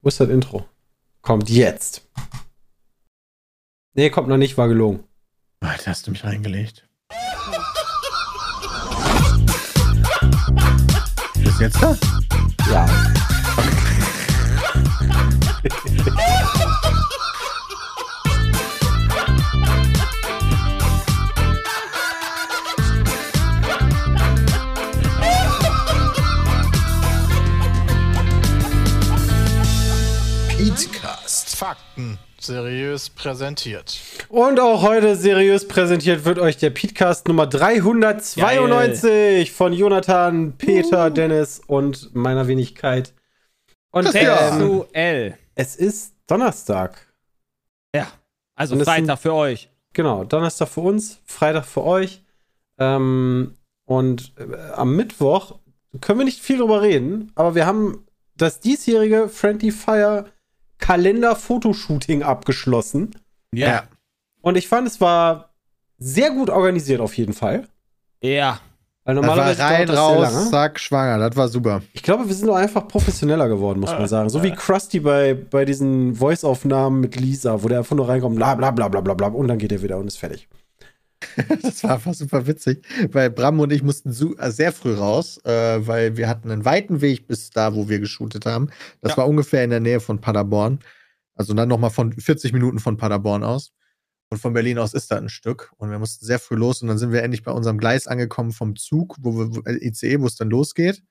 Wo ist das Intro? Kommt jetzt. Nee, kommt noch nicht, war gelogen. Alter, hast du mich reingelegt. Ist jetzt da? Ja. Petecast. Fakten seriös präsentiert. Und auch heute seriös präsentiert wird euch der Podcast Nummer 392 von Jonathan, Peter, Dennis und meiner Wenigkeit. Und ähm, L. es ist Donnerstag. Ja, also Und es sind- Freitag für euch. Genau, Donnerstag für uns, Freitag für euch. Ähm, und äh, am Mittwoch können wir nicht viel drüber reden, aber wir haben das diesjährige Friendly Fire Kalender Fotoshooting abgeschlossen. Ja. Und ich fand, es war sehr gut organisiert auf jeden Fall. Ja. Weil Das war normalerweise rein, dauert das sehr raus, lange. zack, schwanger. Das war super. Ich glaube, wir sind auch einfach professioneller geworden, muss man sagen. So wie Krusty bei, bei diesen Voice-Aufnahmen mit Lisa, wo der einfach nur reinkommt, bla bla bla bla bla bla und dann geht er wieder und ist fertig. Das war einfach super witzig, weil Bram und ich mussten äh, sehr früh raus, äh, weil wir hatten einen weiten Weg bis da, wo wir geshootet haben. Das war ungefähr in der Nähe von Paderborn. Also dann nochmal von 40 Minuten von Paderborn aus. Und von Berlin aus ist da ein Stück. Und wir mussten sehr früh los. Und dann sind wir endlich bei unserem Gleis angekommen vom Zug, wo wir, äh, ICE, wo es dann losgeht.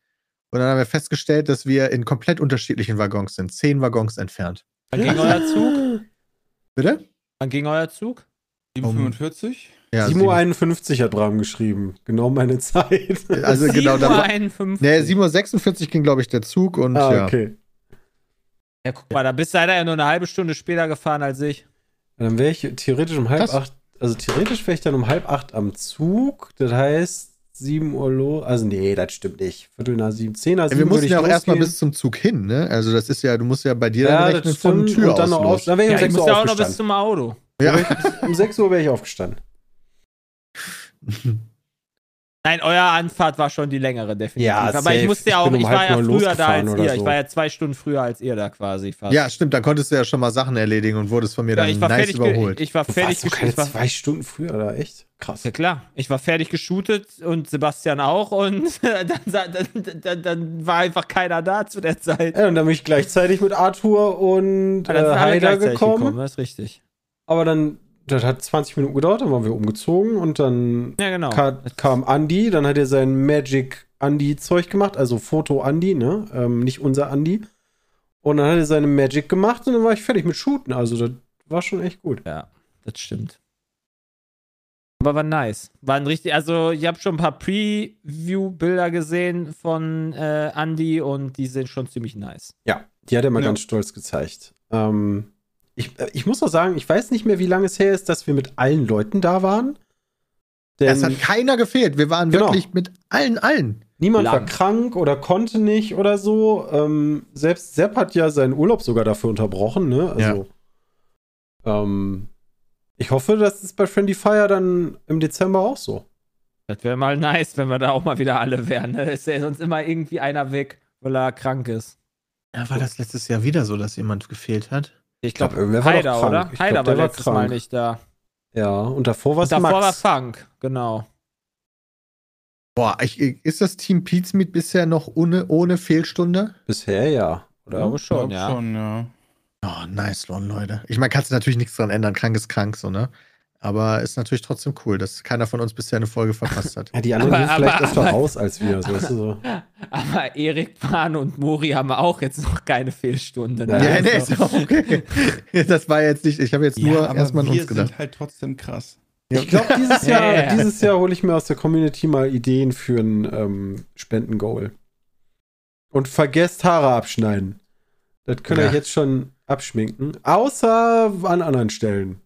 Und dann haben wir festgestellt, dass wir in komplett unterschiedlichen Waggons sind. Zehn Waggons entfernt. Wann ging euer Zug? Bitte? Wann ging euer Zug? 745? Ja, 7.51 Uhr hat Bram geschrieben. Genau meine Zeit. Also genau, da war, 51. Nee, 7.46 Uhr ging, glaube ich, der Zug und ah, ja. okay. Ja, guck mal, da bist du leider ja nur eine halbe Stunde später gefahren als ich. Dann wäre ich theoretisch um halb Krass. acht, also theoretisch wäre ich dann um halb acht am Zug. Das heißt, 7 Uhr los. Also, nee, das stimmt nicht. Viertel nach sieben, zehn nach Ja, wir mussten ja auch erstmal bis zum Zug hin, ne? Also das ist ja, du musst ja bei dir Ja, dann das rechnen von. Tür Und dann aus noch auf, los. dann wäre ich Ja, um ich 6 muss Uhr ja auch noch bis zum Auto. Ja. Um 6 Uhr wäre ich aufgestanden. Nein, euer Anfahrt war schon die längere, definitiv. Ja, Aber safe. ich musste ja Ich auch, bin um ich war ja früher da als oder ihr. so. Ich war ja zwei Stunden früher als ihr da quasi fast. ja, stimmt, da konntest du ja schon mal Sachen erledigen und wurdest von mir Ja, dann ich war nice fertig, überholt. ich war Du fertig warst keine ich war, zwei Stunden früher da, echt? Krass. Ja klar, ich war fertig geshootet und Sebastian auch und dann, dann, dann, dann war einfach keiner da zu der Zeit. Ja, und dann bin ich gleichzeitig mit Arthur und äh, Heider gleichzeitig gekommen. Das ist richtig. Aber dann, das hat 20 Minuten gedauert, dann waren wir umgezogen und dann Ja, genau. ka kam Andy, dann hat er sein Magic Andy-Zeug gemacht, also Foto Andy, ne? Ähm, nicht unser Andy. Und dann hat er seine Magic gemacht und dann war ich fertig mit Shooten. Also das war schon echt gut. Ja, das stimmt. Aber war nice. Waren richtig, also ich habe schon ein paar Preview-Bilder gesehen von äh, Andy und die sind schon ziemlich nice. Ja, die hat er mal Ja. ganz stolz gezeigt. Ähm, ich, äh, ich muss auch sagen, ich weiß nicht mehr, wie lange es her ist, dass wir mit allen Leuten da waren. Denn es hat keiner gefehlt. Wir waren Genau. wirklich mit allen, allen. niemand war lang. krank oder konnte nicht oder so. Ähm, selbst Sepp hat ja seinen Urlaub sogar dafür unterbrochen, ne? Also, ähm, ich hoffe, das ist bei Friendly Fire dann im Dezember auch so. Das wäre mal nice, wenn wir da auch mal wieder alle wären. Ne? Ist ja sonst immer irgendwie einer weg, weil er krank ist. Ja, war das letztes Jahr wieder so, dass jemand gefehlt hat? Ich glaub, glaube, irgendwer war doch Heider, krank. oder? Ich Heider glaub, war der war letztes Mal nicht da. Ja, und davor war es Davor war Max. Funk, genau. Boah, ich, ist das Team Pizmeet bisher noch ohne, ohne Fehlstunde? Bisher ja. Ich glaube schon, Glaub ja. schon, ja. Oh, nice, Lon, Leute. Ich meine, kannst du natürlich nichts dran ändern. Krank ist krank, so, ne? Aber ist natürlich trotzdem cool, dass keiner von uns bisher eine Folge verpasst hat. Ja, die anderen Aber- gehen vielleicht aber- öfter aber- raus als wir. So, weißt du, so. Aber Erik Pan und Mori haben auch jetzt noch keine Fehlstunde. Ne? Ja, Ja, nee, Also- ist auch okay. Das war jetzt nicht, ich habe jetzt nur aber erstmal an wir uns gedacht. sind halt trotzdem krass. Ich glaube, dieses Ja, Jahr, ja, ja. dieses Jahr hole ich mir aus der Community mal Ideen für ein ähm, Spendengoal. Und vergesst Haare abschneiden. Das könnt ihr Ja. jetzt schon abschminken. Außer an anderen Stellen.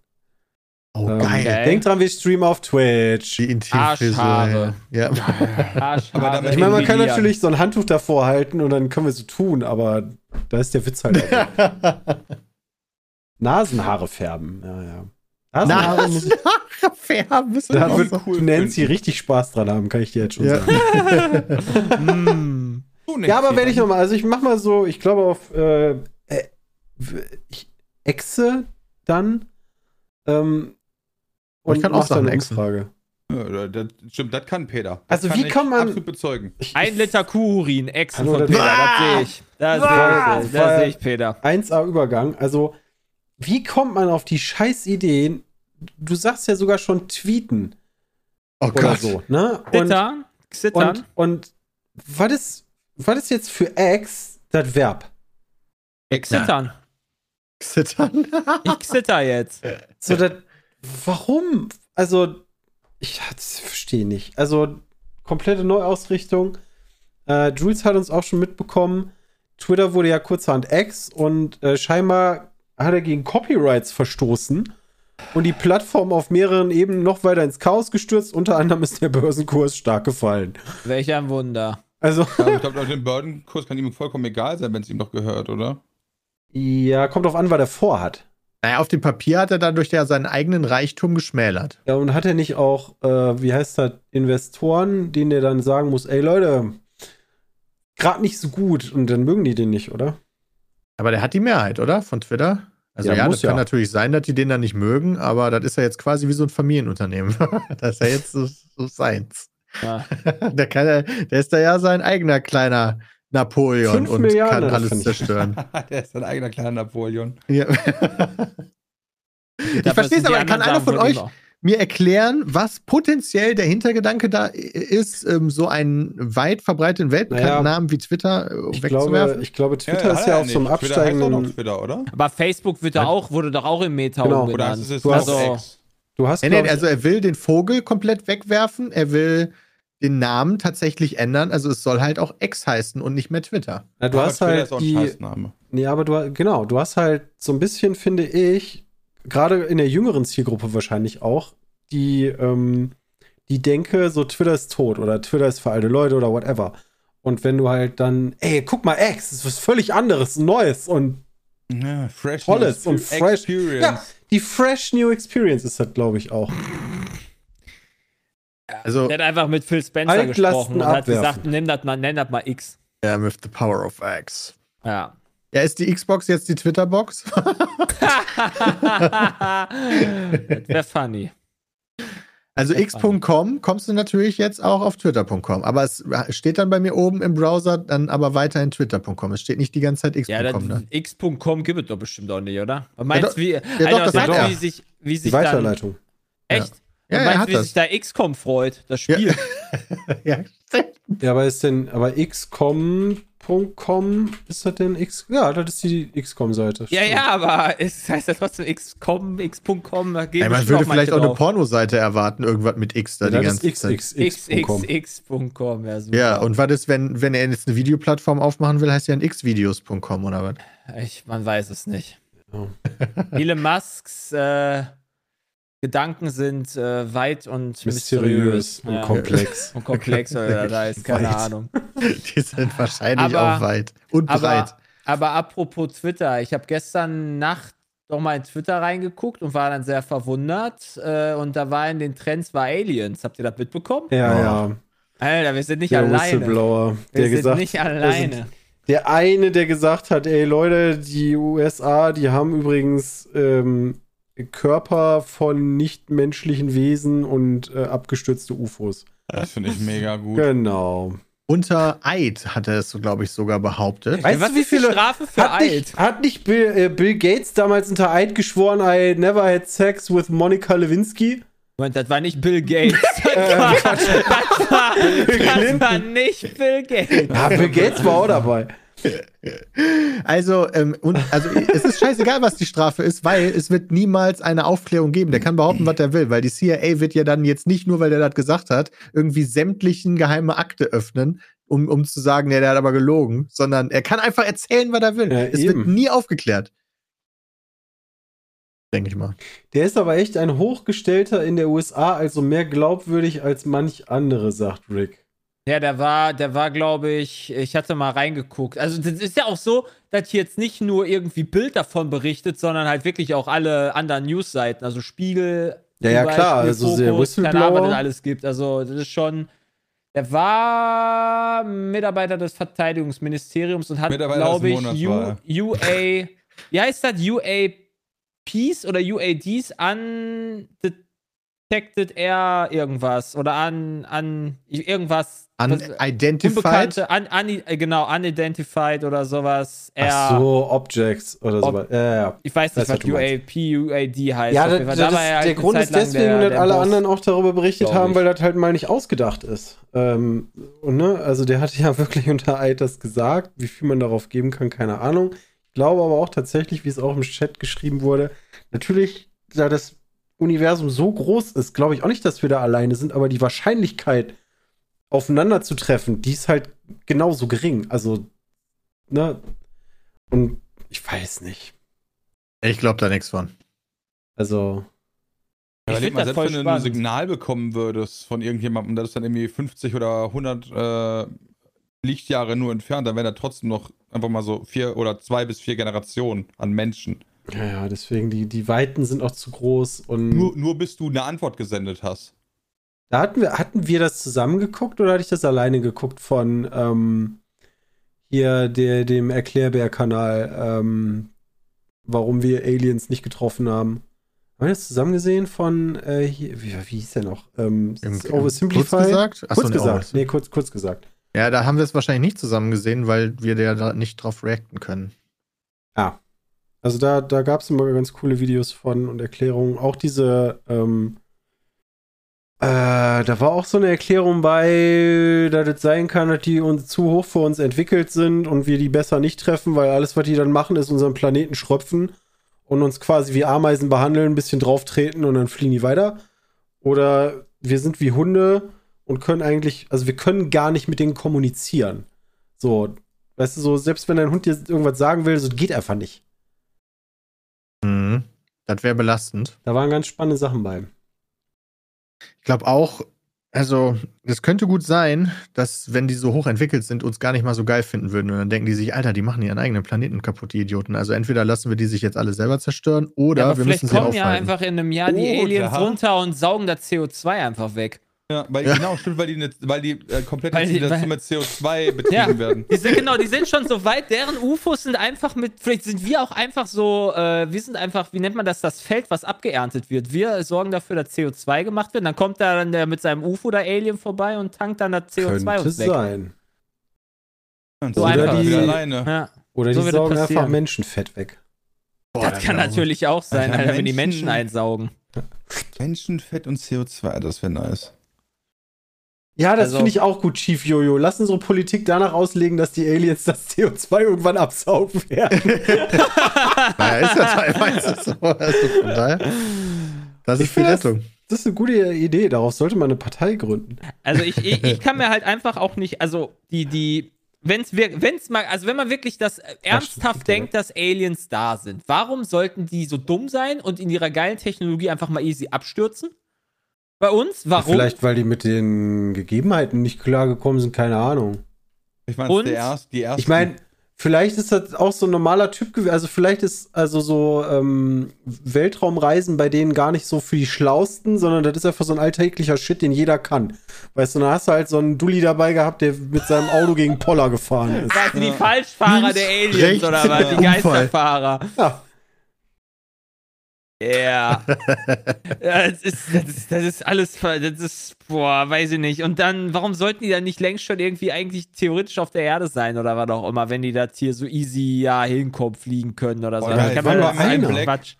Oh, Ähm, geil. Okay. Denkt dran, wir streamen auf Twitch. Die Intimfrisur. Arschhaare. Ja. Arschhaare Aber damit- Ich meine, man kann natürlich so ein Handtuch davor halten und dann können wir so tun, aber da ist der Witz halt. auch. Nasenhaare färben. Ja, ja. Nasenhaare muss ich, Haare färben. Ist da wird so. cool Nancy finden. richtig Spaß dran haben, kann ich dir jetzt schon Ja. sagen. Mm. Ja, aber werde ich nochmal, also ich mach mal so, ich glaube auf äh, äh, ich exe dann ähm, Aber ich und kann auch eine exen. Umfrage. Ja, das, stimmt, das kann Peter. Das Also kann wie ich kann man- absolut bezeugen. Ich, Ein Liter Kuhurin, Hallo, von das- Peter, Ah! das sehe ich. Das Ah! sehe ich, das sehe ich, Peter. 1A Übergang. Also, wie kommt man auf die scheiß Ideen? Du sagst ja sogar schon tweeten Oh oder Gott. so, ne? Und, Zittern, zittern. und, und was ist, was ist jetzt für Ex das Verb? Ich zittern. Zittern. Ich zitter jetzt. So, das, warum? Also, ich verstehe nicht. Also, komplette Neuausrichtung. Äh, Jules hat uns auch schon mitbekommen, Twitter wurde ja kurzerhand Ex und äh, scheinbar hat er gegen Copyrights verstoßen und die Plattform auf mehreren Ebenen noch weiter ins Chaos gestürzt. Unter anderem ist der Börsenkurs stark gefallen. Welch ein Wunder. Also, Aber ich glaube, den Burdenkurs kann ihm vollkommen egal sein, wenn es ihm doch gehört, oder? ja, kommt drauf an, was er vorhat. Naja, auf dem Papier hat er dadurch ja seinen eigenen Reichtum geschmälert. Ja, und hat er nicht auch, äh, wie heißt das, Investoren, denen er dann sagen muss, ey Leute, gerade nicht so gut und dann mögen die den nicht, oder? Aber der hat die Mehrheit, oder? Von Twitter. Also Ja, ja, muss das kann ja. natürlich sein, dass die den dann nicht mögen, aber das ist ja jetzt quasi wie so ein Familienunternehmen. das ist ja jetzt so, so seins. Ja. der, kann, der ist da ja sein eigener kleiner Napoleon Fünf und Milliarden, kann alles zerstören. der ist sein eigener kleiner Napoleon. ja. ich verstehe es, aber kann einer von euch auch- mir erklären, was potenziell der Hintergedanke da ist, ähm, so einen weit verbreiteten weltbekannten Naja, Namen wie Twitter äh, Ich glaube, wegzuwerfen? ich glaube, Twitter hat ist ja einem nicht. Twitter heißt noch absteigenden. Twitter, oder? Aber Facebook wird da Ja. auch, wurde doch auch im Meta Genau. Oder umbenannt. ist es Du hast- auch also? Du hast, Nee, glaub nee, ich, also er will den Vogel komplett wegwerfen, er will den Namen tatsächlich ändern, also es soll halt auch X heißen und nicht mehr Twitter. na, du Aber hast Twitter halt ist auch ein die, Scheißname. nee, aber du, genau, du hast halt so ein bisschen, finde ich, gerade in der jüngeren Zielgruppe wahrscheinlich auch, die, ähm, die denke, so Twitter ist tot oder Twitter ist für alte Leute oder whatever. Und wenn du halt dann, ey, guck mal, X, ist was völlig anderes, Neues und Ja, fresh Tolles New und fresh. Experience. Ja, die Fresh New Experience ist das, glaube ich, auch. Also, der hat einfach mit Phil Spencer gesprochen und hat abwerfen. gesagt, nimm das mal, nenn das mal X. ja, with the power of X. Ja. Ja, ist die Xbox jetzt die Twitter-Box? das wäre funny. Also x.com kommst du natürlich jetzt auch auf twitter.com, aber es steht dann bei mir oben im Browser dann aber weiterhin twitter.com. Es steht nicht die ganze Zeit Ja, x.com das da. x.com gibt es doch bestimmt auch nicht, oder? Meinst doch- du, wie, doch, Alter, das hat er. wie sich, wie Die sich dann, Weiterleitung. echt? Ja, Und er meinst wie das. sich da XCOM freut, das Spiel? ja. Ja, aber ist denn, aber xcom.com, ist das denn x? Ja, das ist die xcom-Seite. ja, ja, aber es heißt ja trotzdem XCOM, x.com, da gehen Ey, man würde vielleicht auch eine drauf. Pornoseite erwarten, irgendwas mit X da Ja, die das ganze ist Zeit. xxx.com. xxx.com, ja, super. Ja, und was ist, wenn, wenn er jetzt eine Videoplattform aufmachen will, heißt ja ein xvideos.com oder was? Ich, man weiß es nicht. Ja. Elon Musks äh, Gedanken sind äh, weit und Mysteriös mysteriös. und Ja. komplex. Und komplex, oder da ist keine Weit. Ahnung. Die sind wahrscheinlich Aber- auch weit und breit. Aber, aber apropos Twitter, ich habe gestern Nacht noch mal in Twitter reingeguckt und war dann sehr verwundert. Äh, und da war in den Trends war Aliens. Habt ihr das mitbekommen? Ja, Oh. ja. Alter, wir sind nicht Der alleine. Whistleblower, Wir der sind gesagt, nicht alleine. der eine, der gesagt hat, ey Leute, die USA, die haben übrigens ähm, Körper von nichtmenschlichen Wesen und äh, abgestürzte UFOs. Das finde ich mega gut. Genau. Unter Eid hat er es, so, glaube ich, sogar behauptet. Weißt Was du, wie viele- Strafe für Hat Eid? nicht, hat nicht Bill, äh, Bill Gates damals unter Eid geschworen, I never had sex with Monica Lewinsky? Moment, das war nicht Bill Gates. Das Äh, war, das war, das war nicht Bill Gates. Ja, Bill Gates war auch dabei. Also, ähm, und, also es ist scheißegal, was die Strafe ist, weil es wird niemals eine Aufklärung geben. Der kann behaupten, was er will, weil die CIA wird ja dann jetzt nicht nur, weil der das gesagt hat, irgendwie sämtlichen geheime Akte öffnen, um, um zu sagen, nee, der hat aber gelogen, sondern er kann einfach erzählen, was er will. Ja, es eben. wird nie aufgeklärt. Denke ich mal. Der ist aber echt ein Hochgestellter in der USA, also mehr glaubwürdig als manch andere, sagt Rick. Ja, der war, der war, glaube ich, ich hatte mal reingeguckt. Also das ist ja auch so, dass hier jetzt nicht nur irgendwie Bild davon berichtet, sondern halt wirklich auch alle anderen Newsseiten, also Spiegel. Ja, ja, klar, also der Fokus, keine Ahnung, was Whistleblower. alles gibt. Also das ist schon. Der war Mitarbeiter des Verteidigungsministeriums und hat, glaube ich, U, UA wie heißt das? UAPs oder UADs? Undetected Air irgendwas. Oder an, an irgendwas. was- Unidentified. Un, un, äh, genau, unidentified oder sowas. Air, Ach so, Objects oder Ob- sowas. Ja, ja. Ich weiß nicht, Weiß, was. UAP, UAD heißt. Ja, das, das ist, halt der Grund ist deswegen, der- dass alle Boss. anderen auch darüber berichtet haben, ich. weil das halt mal nicht ausgedacht ist. Ähm, und ne, also der hatte ja wirklich unter Eid das gesagt. Wie viel man darauf geben kann, keine Ahnung. Ich glaube aber auch tatsächlich, wie es auch im Chat geschrieben wurde, natürlich, da das Universum so groß ist, glaube ich auch nicht, dass wir da alleine sind, aber die Wahrscheinlichkeit, aufeinander zu treffen, die ist halt genauso gering. Also, ne? Und ich weiß nicht. Ich glaube da nichts von. Also, Ich Überleg mal, das selbst voll wenn du ein. Signal bekommen würdest von irgendjemandem, das ist dann irgendwie 50 oder 100 äh, Lichtjahre nur entfernt, dann wären da trotzdem noch einfach mal so vier oder zwei bis vier Generationen an Menschen. Ja, ja, deswegen, die, die Weiten sind auch zu groß und. Nur, nur bis du eine Antwort gesendet hast. Da hatten wir, hatten wir das zusammen geguckt oder hatte ich das alleine geguckt von ähm, hier der, dem Erklärbär-Kanal, ähm, warum wir Aliens nicht getroffen haben? Haben wir das zusammen gesehen von, äh, hier, wie, wie hieß der noch? Ähm, Im- im- Oversimplified? kurz gesagt? Ach so, Kurz nee, gesagt. Nee, kurz, kurz gesagt. Ja, da haben wir es wahrscheinlich nicht zusammen gesehen, weil wir da nicht drauf reacten können. Also da, da gab es immer ganz coole Videos von und Erklärungen. Auch diese, ähm, äh, da war auch so eine Erklärung bei, dass es sein kann, dass die uns zu hoch für uns entwickelt sind und wir die besser nicht treffen, weil alles, was die dann machen, ist unseren Planeten schröpfen und uns quasi wie Ameisen behandeln, ein bisschen drauf treten und dann fliegen die weiter. Oder wir sind wie Hunde und können eigentlich, also wir können gar nicht mit denen kommunizieren. So, weißt du, so, selbst wenn dein Hund dir irgendwas sagen will, so geht einfach nicht. Mhm. Das wäre belastend. Da waren ganz spannende Sachen bei. Ich glaube auch, also, es könnte gut sein, dass, wenn die so hoch entwickelt sind, uns gar nicht mal so geil finden würden. Und dann denken die sich, Alter, die machen ihren eigenen Planeten kaputt, die Idioten. Also, entweder lassen wir die sich jetzt alle selber zerstören oder Ja, aber wir vielleicht müssen sie kommen ja aufhalten. einfach in einem Jahr die Aliens runter und saugen das CO2 einfach weg. Ja, weil, Ja. genau, stimmt, weil die, ne, weil die äh, komplett Weil die- weil- mit CO2 betrieben Ja. werden. Die sind genau, die sind schon so weit, deren UFOs sind einfach mit, vielleicht sind wir auch einfach so, äh, wir sind einfach, wie nennt man das, das Feld, was abgeerntet wird. Wir sorgen dafür, dass CO2 gemacht wird, dann kommt da dann der mit seinem UFO der Alien vorbei und tankt dann das CO2 Könnte uns weg. sein. Und So wir die- alleine. Ja. Oder So die saugen passieren. einfach Menschenfett weg. Boah, das kann natürlich auch sein, Alter, Alter, wenn die Menschen einsaugen. Menschenfett und CO2, das wäre nice. Ja, das Also- finde ich auch gut, Chief Jojo. Lass unsere Politik danach auslegen, dass die Aliens das CO2 irgendwann absaugen werden. Naja, ist ja teilweise so. Also von daher, das ist die Rettung. Das ist eine gute Idee. Darauf sollte man eine Partei gründen. Also ich, ich, ich kann mir halt einfach auch nicht, also die, die, wenn's, wenn's mal, also wenn man wirklich das ernsthaft stimmt, denkt, dass Aliens da sind, warum sollten die so dumm sein und in ihrer geilen Technologie einfach mal easy abstürzen? Bei uns? Warum? Vielleicht, weil die mit den Gegebenheiten nicht klargekommen sind, keine Ahnung. Ich meine, erst, die erste. Ich meine, vielleicht ist das auch so ein normaler Typ gewesen. Also vielleicht ist also so ähm, Weltraumreisen bei denen gar nicht so für die Schlausten, sondern das ist einfach so ein alltäglicher Shit, den jeder kann. Weißt du, dann hast du halt so einen Dulli dabei gehabt, der mit seinem Auto gegen Poller gefahren ist. Seid ihr die Falschfahrer der Aliens rechts, oder was? Die. Geisterfahrer. Ja, Ja. das, ist, das, ist, das ist alles, das ist, boah, weiß ich nicht. Und dann, warum sollten die dann nicht längst schon irgendwie eigentlich theoretisch auf der Erde sein oder was auch immer, wenn die das hier so easy ja hinkommen, fliegen können oder so. Dann geil. kann war man nur einer. Quatsch.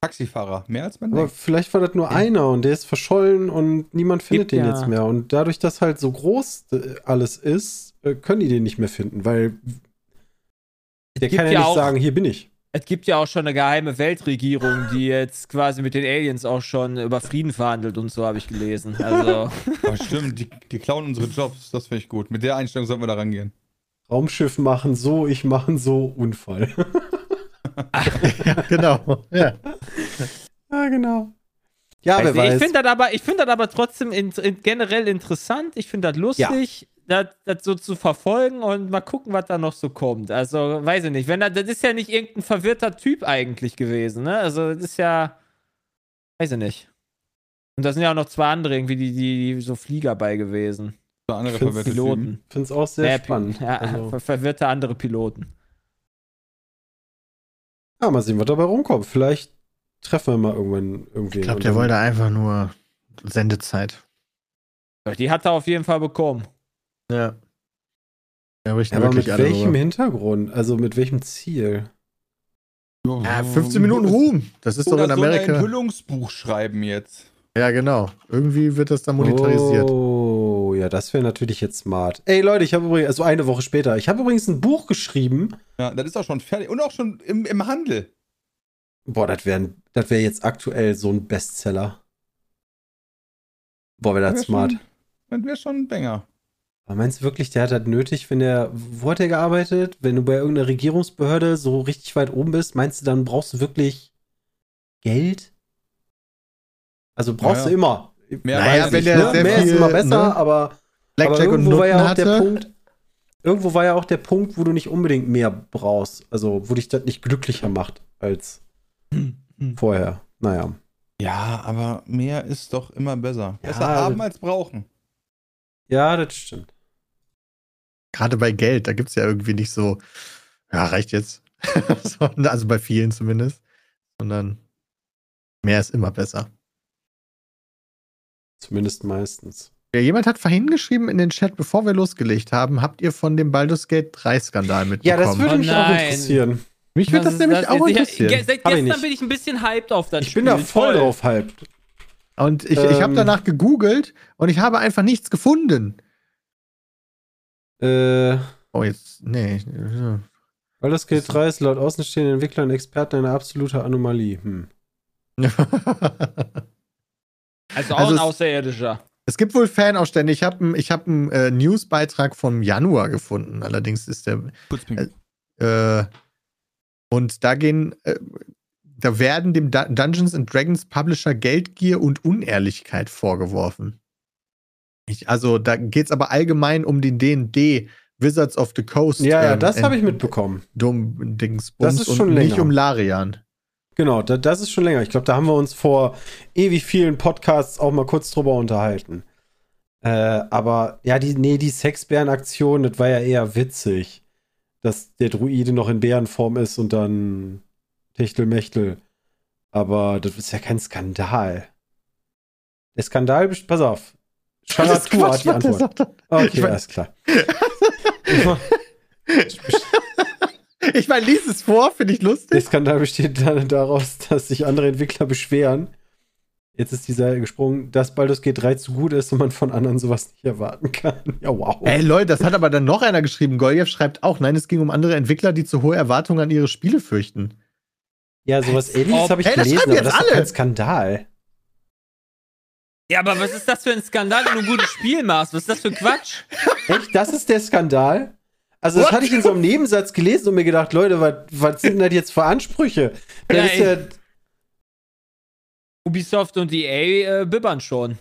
Taxifahrer. Mehr als man aber denkt. vielleicht war das nur einer und der ist verschollen und niemand findet Gibt den ja- jetzt mehr. Und dadurch, dass halt so groß äh, alles ist, äh, können die den nicht mehr finden, weil der gibt kann ja, ja nicht sagen, hier bin ich. Es gibt ja auch schon eine geheime Weltregierung, die jetzt quasi mit den Aliens auch schon über Frieden verhandelt und so, habe ich gelesen. Also, Oh, stimmt, die, die klauen unsere Jobs. Das finde ich gut. Mit der Einstellung sollten wir da rangehen. Raumschiff machen so, ich machen so, Unfall. Ja, genau. Ja. ja, genau. Ja, Also wer ich weiß. finde das aber, ich finde das aber trotzdem in, in, generell interessant. Ich finde das lustig, das, das so zu verfolgen und mal gucken, was da noch so kommt. Also, weiß ich nicht. Wenn das, das ist ja nicht irgendein verwirrter Typ eigentlich gewesen, ne? Also, das ist ja, weiß ich nicht. Und da sind ja auch noch zwei andere irgendwie, die, die, die so Flieger bei gewesen. Oder andere Ich find's verwirrte Piloten. Typen. finde es auch sehr Ja, spannend. Ja, Also, ver verwirrte andere Piloten. Ja, mal sehen, was dabei rumkommt. Vielleicht treffen wir mal irgendwann irgendwie. Ich glaube, der wollte einfach nur Sendezeit. Die hat er auf jeden Fall bekommen. Ja. Ja, aber, ich Aber mit welchem rüber. Hintergrund? Also mit welchem Ziel? Ja, 15 Minuten Ruhm. Das ist doch Oder in so ein Amerika. Enthüllungsbuch schreiben jetzt. Ja, genau. Irgendwie wird das dann monetarisiert. Oh, ja, das wäre natürlich jetzt smart. Ey, Leute, ich habe übrigens, also eine Woche später, ich habe übrigens ein Buch geschrieben. Ja, das ist auch schon fertig. Und auch schon im, im Handel. Boah, das wäre das wär jetzt aktuell so ein Bestseller. Boah, wäre das wär smart. Schon, das wäre schon ein Banger. Aber meinst du wirklich, der hat das nötig, wenn der, wo hat er gearbeitet? Wenn du bei irgendeiner Regierungsbehörde so richtig weit oben bist, meinst du, dann brauchst du wirklich Geld? Also brauchst Naja. du immer. Mehr Naja, wenn der nicht. sehr Mehr ist viel, immer besser, ne? aber, aber irgendwo war ja auch der hatte. Punkt, irgendwo war ja auch der Punkt, wo du nicht unbedingt mehr brauchst. Also, wo dich das nicht glücklicher macht als vorher. Naja. Ja, aber mehr ist doch immer besser. Ja, Besser haben als brauchen. Ja, das stimmt. Gerade bei Geld, da gibt es ja irgendwie nicht so, ja, reicht jetzt. So, also bei vielen zumindest. Sondern mehr ist immer besser. Zumindest meistens. Ja, jemand hat vorhin geschrieben in den Chat, bevor wir losgelegt haben, habt ihr von dem Baldur's Gate 3 Skandal Ja, mitbekommen? das würde Oh mich auch nein. interessieren. Mich würde das, ist nämlich jetzt? auch Ich- interessieren. ge- Seit ich gestern bin ich ein bisschen hyped auf das Ich Spiel. bin da voll Toll. drauf hyped. Und ich, ich habe Ähm. danach gegoogelt und ich habe einfach nichts gefunden. Äh, Oh, jetzt, nee. ja. Baldur's Gate 3 ist laut außenstehenden Entwicklern und Experten eine absolute Anomalie. Hm. Also auch Also ein es- Außerirdischer. Es gibt wohl Fanausstände. Ich habe einen hab einen, äh, Newsbeitrag vom Januar gefunden. Allerdings ist der. Putzping. Äh, und da gehen. Äh, da werden dem Dun- Dungeons and Dragons Publisher Geldgier und Unehrlichkeit vorgeworfen. Ich, also da geht es aber allgemein um den D&D Wizards of the Coast. Ja, ja, ähm, das habe ich mitbekommen. Dumm Dingsbums Das ist schon und nicht länger. um Larian. Genau, da, das ist schon länger. Ich glaube, da haben wir uns vor ewig vielen Podcasts auch mal kurz drüber unterhalten. Äh, aber ja, die, nee, die Sexbären-Aktion, das war ja eher witzig. Dass der Druide noch in Bärenform ist und dann Techtelmechtel. Aber das ist ja kein Skandal. Der Skandal, pass auf. Charatur hat die der Antwort. Okay, Ich mein- alles klar. Ich meine, lies es vor, finde ich Der lustig. Skandal besteht dann daraus, dass sich andere Entwickler beschweren. Jetzt ist dieser gesprungen, dass Baldur's Gate 3 zu gut ist und man von anderen sowas nicht erwarten kann. Ja, wow. Ey, Leute, das hat aber dann noch einer geschrieben. Goljev schreibt auch, nein, es ging um andere Entwickler, die zu hohe Erwartungen an ihre Spiele fürchten. Ja, sowas ähnliches habe ich Ey, das gelesen, schreiben aber jetzt das ist kein Skandal. Ja, aber was ist das für ein Skandal, wenn du ein gutes Spiel machst? Was ist das für Quatsch? Echt? Das ist der Skandal? Also, das What? hatte ich in so einem Nebensatz gelesen und mir gedacht, Leute, was, was sind denn das jetzt für Ansprüche? Das Ja, ist ja, Ubisoft und EA äh, bibbern schon.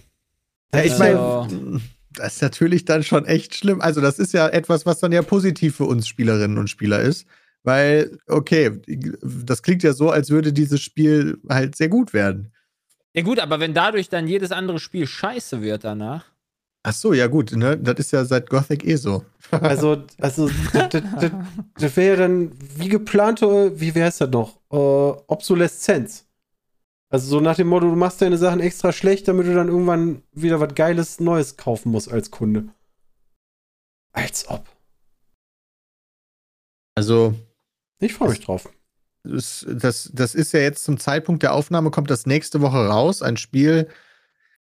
Ja, ich ist meine, das ist natürlich dann schon echt schlimm. Also, das ist ja etwas, was dann ja positiv für uns Spielerinnen und Spieler ist. Weil, okay, das klingt ja so, als würde dieses Spiel halt sehr gut werden. Ja gut, aber wenn dadurch dann jedes andere Spiel scheiße wird danach. Ach so, ja gut, ne? Das ist ja seit Gothic eh so. also, also das, wäre ja dann wie geplante, wie heißt das noch? Äh, Obsoleszenz. Also so nach dem Motto, du machst deine Sachen extra schlecht, damit du dann irgendwann wieder was Geiles Neues kaufen musst als Kunde. Als ob. Also, Ich freue mich drauf. Das, das, das ist ja jetzt zum Zeitpunkt der Aufnahme, kommt das nächste Woche raus. Ein Spiel,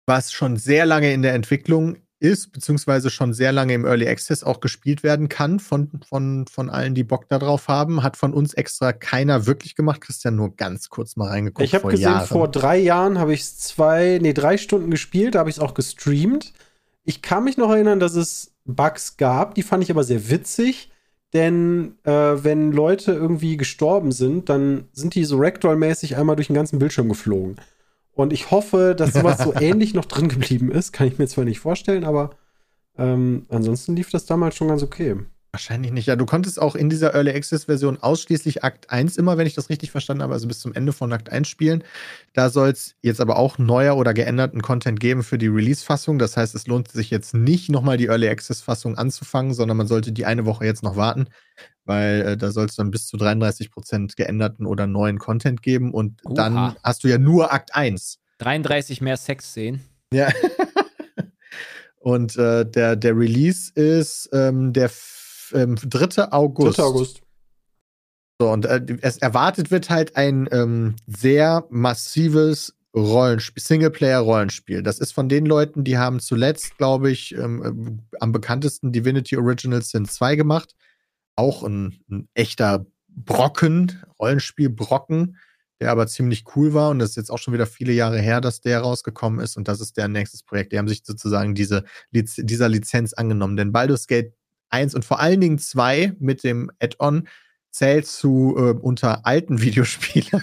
was schon sehr lange in der Entwicklung ist, beziehungsweise schon sehr lange im Early Access auch gespielt werden kann von, von, von allen, die Bock darauf haben. Hat von uns extra keiner wirklich gemacht. Christian nur ganz kurz mal reingeguckt. Ich habe gesehen, Jahren. vor drei Jahren habe ich es zwei, nee, drei Stunden gespielt, da habe ich es auch gestreamt. Ich kann mich noch erinnern, dass es Bugs gab, die fand ich aber sehr witzig, denn äh, wenn Leute irgendwie gestorben sind, dann sind die so Ragdoll-mäßig einmal durch den ganzen Bildschirm geflogen. Und ich hoffe, dass sowas so ähnlich noch drin geblieben ist. Kann ich mir zwar nicht vorstellen, aber ähm, ansonsten lief das damals schon ganz okay. Wahrscheinlich nicht. Ja, du konntest auch in dieser Early Access Version ausschließlich Akt 1 immer, wenn ich das richtig verstanden habe, also bis zum Ende von Akt 1 spielen. Da soll es jetzt aber auch neuer oder geänderten Content geben für die Release-Fassung. Das heißt, es lohnt sich jetzt nicht nochmal die Early Access Fassung anzufangen, sondern man sollte die eine Woche jetzt noch warten, weil äh, da soll es dann bis zu 33 Prozent geänderten oder neuen Content geben und Oha. dann hast du ja nur Akt 1. 33 mehr Sexszenen. Ja. Und äh, der, der Release ist ähm, der ähm, 3. August. 3. August. So, und äh, es erwartet wird halt ein ähm, sehr massives Rollenspiel, Singleplayer-Rollenspiel. Das ist von den Leuten, die haben zuletzt, glaube ich, ähm, äh, am bekanntesten Divinity Originals Sin 2 gemacht. Auch ein, ein echter Brocken, Rollenspiel-Brocken, der aber ziemlich cool war. Und das ist jetzt auch schon wieder viele Jahre her, dass der rausgekommen ist. Und das ist deren nächstes Projekt. Die haben sich sozusagen diese, Liz dieser Lizenz angenommen. Denn Baldur's Gate 1 und vor allen Dingen 2 mit dem Add-on zählt zu äh, unter alten Videospielern,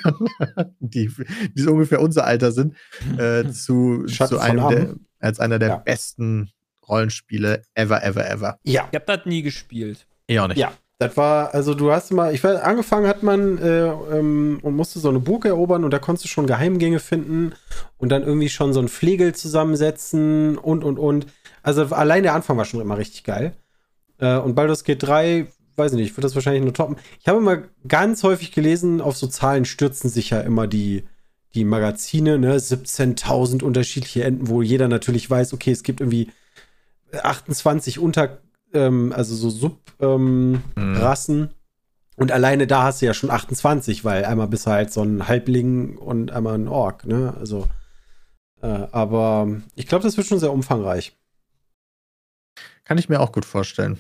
die, die so ungefähr unser Alter sind, äh, zu, zu einem der, als einer der Ja. besten Rollenspiele ever, ever, ever. Ja. Ich habe das nie gespielt. Ich auch nicht. Ja. Das war, also du hast mal, ich weiß, angefangen hat man äh, ähm, und musste so eine Burg erobern und da konntest du schon Geheimgänge finden und dann irgendwie schon so ein Flegel zusammensetzen und und und. Also allein der Anfang war schon immer richtig geil. Äh, und Baldur's Gate 3, weiß ich nicht, ich würde das wahrscheinlich nur toppen. Ich habe immer ganz häufig gelesen, auf so Zahlen stürzen sich ja immer die, die Magazine, ne? 17.000 unterschiedliche Enden, wo jeder natürlich weiß, okay, es gibt irgendwie 28 unter, ähm, also so Sub-Rassen. Ähm, Mhm. Und alleine da hast du ja schon 28, weil einmal bist du halt so ein Halbling und einmal ein Ork, ne? Also, äh, aber ich glaube, das wird schon sehr umfangreich. Kann ich mir auch gut vorstellen.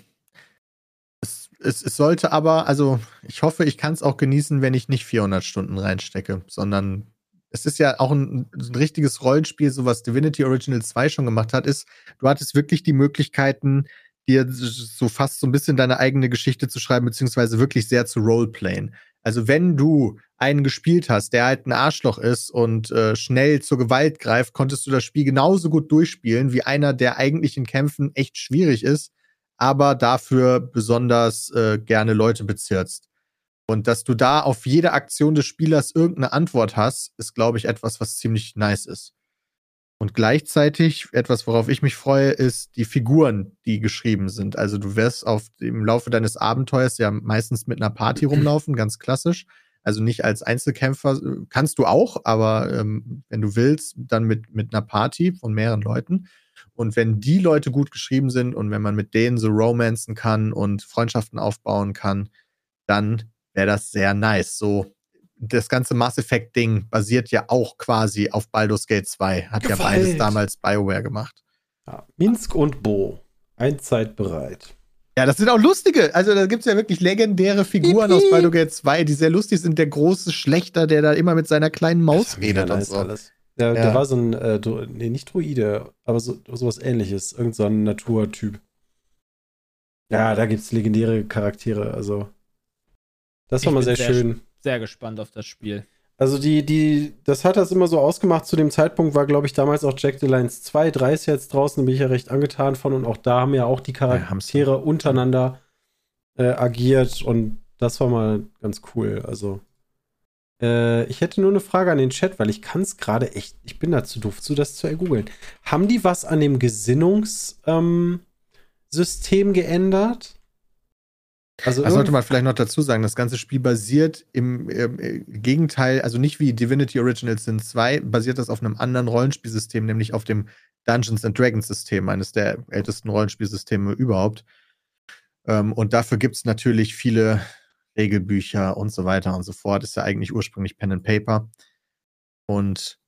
Es, es, sollte aber, also ich hoffe, ich kann es auch genießen, wenn ich nicht 400 Stunden reinstecke, sondern es ist ja auch ein, ein richtiges Rollenspiel, so was Divinity Original 2 schon gemacht hat, ist, du hattest wirklich die Möglichkeiten, dir so fast so ein bisschen deine eigene Geschichte zu schreiben, beziehungsweise wirklich sehr zu roleplayen. Also wenn du einen gespielt hast, der halt ein Arschloch ist und äh, schnell zur Gewalt greift, konntest du das Spiel genauso gut durchspielen wie einer, der eigentlich in Kämpfen echt schwierig ist, aber dafür besonders äh, gerne Leute bezirzt. Und dass du da auf jede Aktion des Spielers irgendeine Antwort hast, ist, glaube ich, etwas, was ziemlich nice ist. Und gleichzeitig, etwas, worauf ich mich freue, ist die Figuren, die geschrieben sind. Also du wirst auf im Laufe deines Abenteuers ja meistens mit einer Party rumlaufen, ganz klassisch. Also nicht als Einzelkämpfer, äh, kannst du auch, aber ähm, wenn du willst, dann mit, mit einer Party von mehreren Leuten. Und wenn die Leute gut geschrieben sind und wenn man mit denen so romanzen kann und Freundschaften aufbauen kann, dann wäre das sehr nice. So, das ganze Mass Effect-Ding basiert ja auch quasi auf Baldur's Gate 2. Hat ja Gewalt. beides damals BioWare gemacht. Ja. Minsk und Bo. Einzeit bereit. Ja, das sind auch lustige. Also da gibt es ja wirklich legendäre Figuren Piep, aus. Baldur's Gate 2, die sehr lustig sind. Der große Schlechter, der da immer mit seiner kleinen Maus war redet und so. alles. Der, Ja. der war so ein, äh, nee, nicht Druide, aber so, sowas ähnliches. Irgend so ein Naturtyp. Ja, da gibt es legendäre Charaktere, also. Das war Ich mal bin sehr, sehr schön. Sehr gespannt auf das Spiel. Also die, die, das hat das immer so ausgemacht. Zu dem Zeitpunkt war, glaube ich, damals auch Jack the Lions 2, 3 ist jetzt draußen, da bin ich ja recht angetan von. Und auch da haben ja auch die Charaktere untereinander äh, agiert und das war mal ganz cool. Also äh, ich hätte nur eine Frage an den Chat, weil ich kann es gerade echt, ich bin da zu doof zu, das zu ergoogeln. Haben die was an dem Gesinnungssystem System geändert? Also Das sollte man vielleicht noch dazu sagen, das ganze Spiel basiert im, ähm, äh, Gegenteil, also nicht wie Divinity Original Sin 2, basiert das auf einem anderen Rollenspielsystem, nämlich auf dem Dungeons and Dragons System, eines der ältesten Rollenspielsysteme überhaupt. Ähm, und dafür gibt es natürlich viele Regelbücher und so weiter und so fort. Ist ja eigentlich ursprünglich Pen and Paper. Und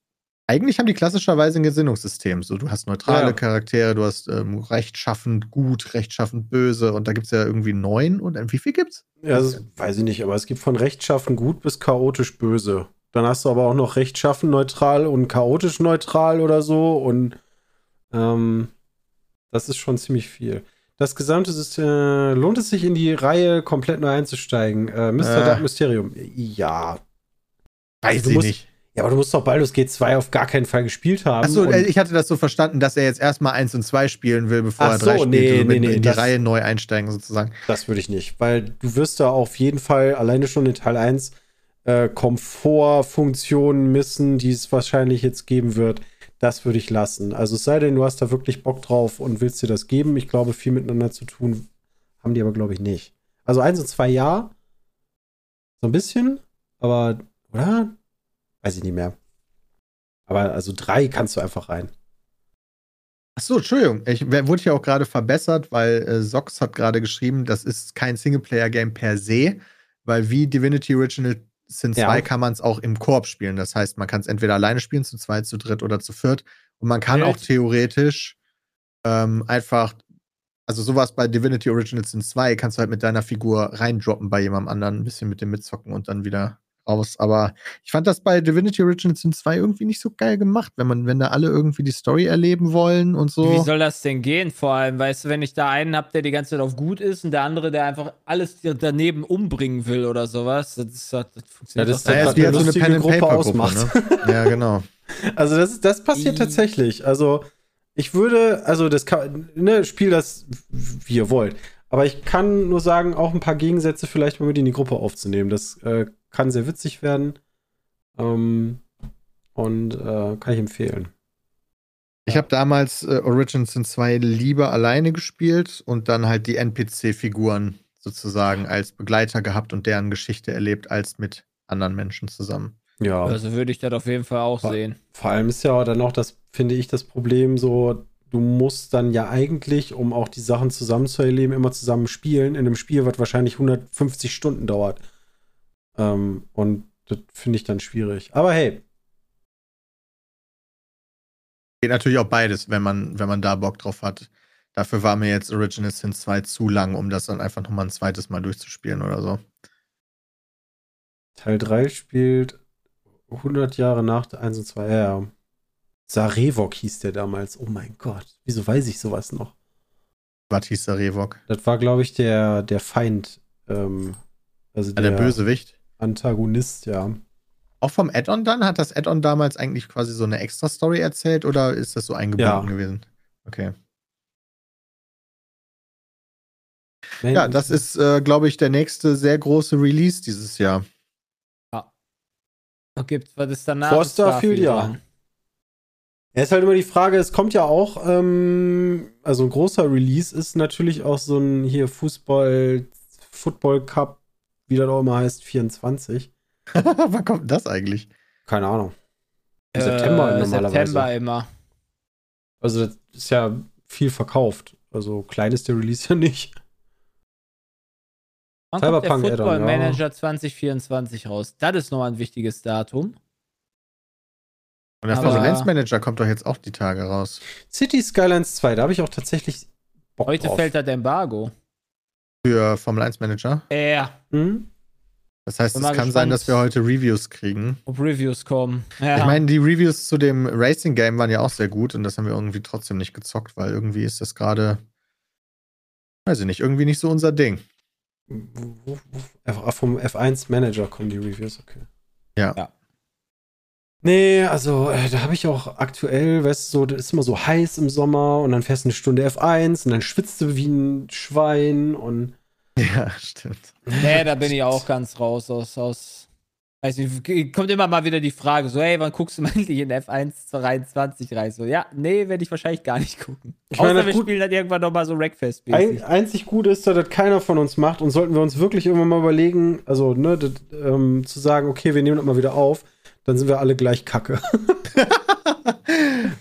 eigentlich haben die klassischerweise ein Gesinnungssystem. So, du hast neutrale Ja. Charaktere, du hast ähm, rechtschaffend gut, rechtschaffend böse und da gibt es ja irgendwie neun und wie viel gibt's? Ja, das weiß ich nicht, aber es gibt von rechtschaffen gut bis chaotisch böse. Dann hast du aber auch noch rechtschaffen neutral und chaotisch neutral oder so. Und ähm, das ist schon ziemlich viel. Das gesamte System, lohnt es sich in die Reihe komplett neu einzusteigen? Äh, Mr. Äh. Dark Mysterium. Ja. Weiß du ich nicht. Ja, aber du musst doch Baldur's Gate 2 auf gar keinen Fall gespielt haben. Achso, ich hatte das so verstanden, dass er jetzt erstmal 1 und 2 spielen will, bevor er 3 so, spielt. nee, so mit nee, nee, in die das- Reihe neu einsteigen sozusagen. Das würde ich nicht, weil du wirst da auf jeden Fall alleine schon in Teil 1 äh, Komfortfunktionen missen, die es wahrscheinlich jetzt geben wird. Das würde ich lassen. Also es sei denn, du hast da wirklich Bock drauf und willst dir das geben. Ich glaube, viel miteinander zu tun haben die aber, glaube ich, nicht. Also 1 und 2 ja. So ein bisschen, aber, oder? Weiß ich nicht mehr. Aber also 3 kannst du einfach rein. Achso, Entschuldigung. Ich wurde ja auch gerade verbessert, weil äh, Sox hat gerade geschrieben, das ist kein Singleplayer-Game per se, weil wie Divinity Original Sin 2 Ja. kann man es auch im Koop spielen. Das heißt, man kann es entweder alleine spielen, zu zweit, zu dritt oder zu viert. Und man kann Echt? auch theoretisch ähm, einfach, also sowas bei Divinity Original Sin 2 kannst du halt mit deiner Figur reindroppen bei jemandem anderen, ein bisschen mit dem mitzocken und dann wieder raus. Aber ich fand das bei Divinity Original Sin 2 irgendwie nicht so geil gemacht, wenn man, wenn da alle irgendwie die Story erleben wollen und so. Wie soll das denn gehen? Vor allem, weißt du, wenn ich da einen habe, der die ganze Zeit auf gut ist und der andere, der einfach alles daneben umbringen will oder sowas, das, ist, das funktioniert Ja, das ist wie so eine Pen and Gruppe Paper Gruppe, ausmacht. ne? Ja, genau. Also das, das passiert I- tatsächlich. Also ich würde, also das kann, ne, spiel das, wie ihr wollt. Aber ich kann nur sagen, auch ein paar Gegensätze vielleicht mal mit in die Gruppe aufzunehmen. Das äh, kann sehr witzig werden. Ähm, und äh, kann ich empfehlen. Ich habe damals äh, Origins Sin 2 lieber alleine gespielt und dann halt die NPC-Figuren sozusagen als Begleiter gehabt und deren Geschichte erlebt, als mit anderen Menschen zusammen. Ja. Also würde ich das auf jeden Fall auch Vor- sehen. Vor allem ist ja dann auch das, finde ich, das Problem so, du musst dann ja eigentlich, um auch die Sachen zusammen zu erleben, immer zusammen spielen, in einem Spiel, was wahrscheinlich 150 Stunden dauert. Ähm, und das finde ich dann schwierig. Aber hey, Geht natürlich auch beides, wenn man, wenn man da Bock drauf hat. Dafür war mir jetzt Original Sin 2 zu lang, um das dann einfach nochmal ein zweites Mal durchzuspielen oder so. Teil 3 spielt 100 Jahre nach der 1 und 2. Ja, ja. Sarevok hieß der damals. Oh mein Gott. Wieso weiß ich sowas noch? Was hieß der Revok? Das war, glaube ich, der, der Feind. Ähm, also Ah, der Bösewicht. Antagonist, ja. Auch vom Add-on dann? Hat das Add-on damals eigentlich quasi so eine extra Story erzählt oder ist das so eingebunden Ja. gewesen? Okay. Nein, Ja, das ist, äh, glaube ich, der nächste sehr große Release dieses Jahr. Gibt, was ist danach? Vor Starfield, ja. Ja, ist halt immer die Frage, es kommt ja auch, ähm, also ein großer Release ist natürlich auch so ein hier Fußball, Football Cup, wie das auch immer heißt, 24. Wann kommt das eigentlich? Keine Ahnung. Im September Äh, normalerweise. September immer. Also das ist ja viel verkauft. Also klein ist der Release ja nicht. Wann kommt der Cyberpunk Football ja. Manager 2024 raus? Das ist noch ein wichtiges Datum. Und der Aber- Formel 1 Manager kommt doch jetzt auch die Tage raus. City Skylines 2, da habe ich auch tatsächlich Bock Heute drauf. fällt das Embargo. Für Formel 1 Manager. Ja, Hm? Das heißt, es kann sein, gespannt. dass wir heute Reviews kriegen. ob Reviews kommen. Ja. Ich meine, die Reviews zu dem Racing Game waren ja auch sehr gut und das haben wir irgendwie trotzdem nicht gezockt, weil irgendwie ist das gerade, weiß ich nicht, irgendwie nicht so unser Ding. Vom F1 Manager kommen die Reviews, okay. Ja. Ja. Nee, also äh, da habe ich auch aktuell, weißt du, so, das ist immer so heiß im Sommer und dann fährst du eine Stunde F1 und dann schwitzt du wie ein Schwein und Ja, stimmt. Nee, da bin ich auch ganz raus aus. aus nicht, kommt immer mal wieder die Frage, so, hey, wann guckst du mal endlich in F1 23 rein? So, ja, nee, werde ich wahrscheinlich gar nicht gucken. Ich Außer meine, wir gut- spielen dann irgendwann nochmal so Ein, Wreckfest-mäßig. einzig gut ist, dass das keiner von uns macht und sollten wir uns wirklich irgendwann mal überlegen, also ne, das, ähm, zu sagen, okay, wir nehmen das mal wieder auf, dann sind wir alle gleich kacke.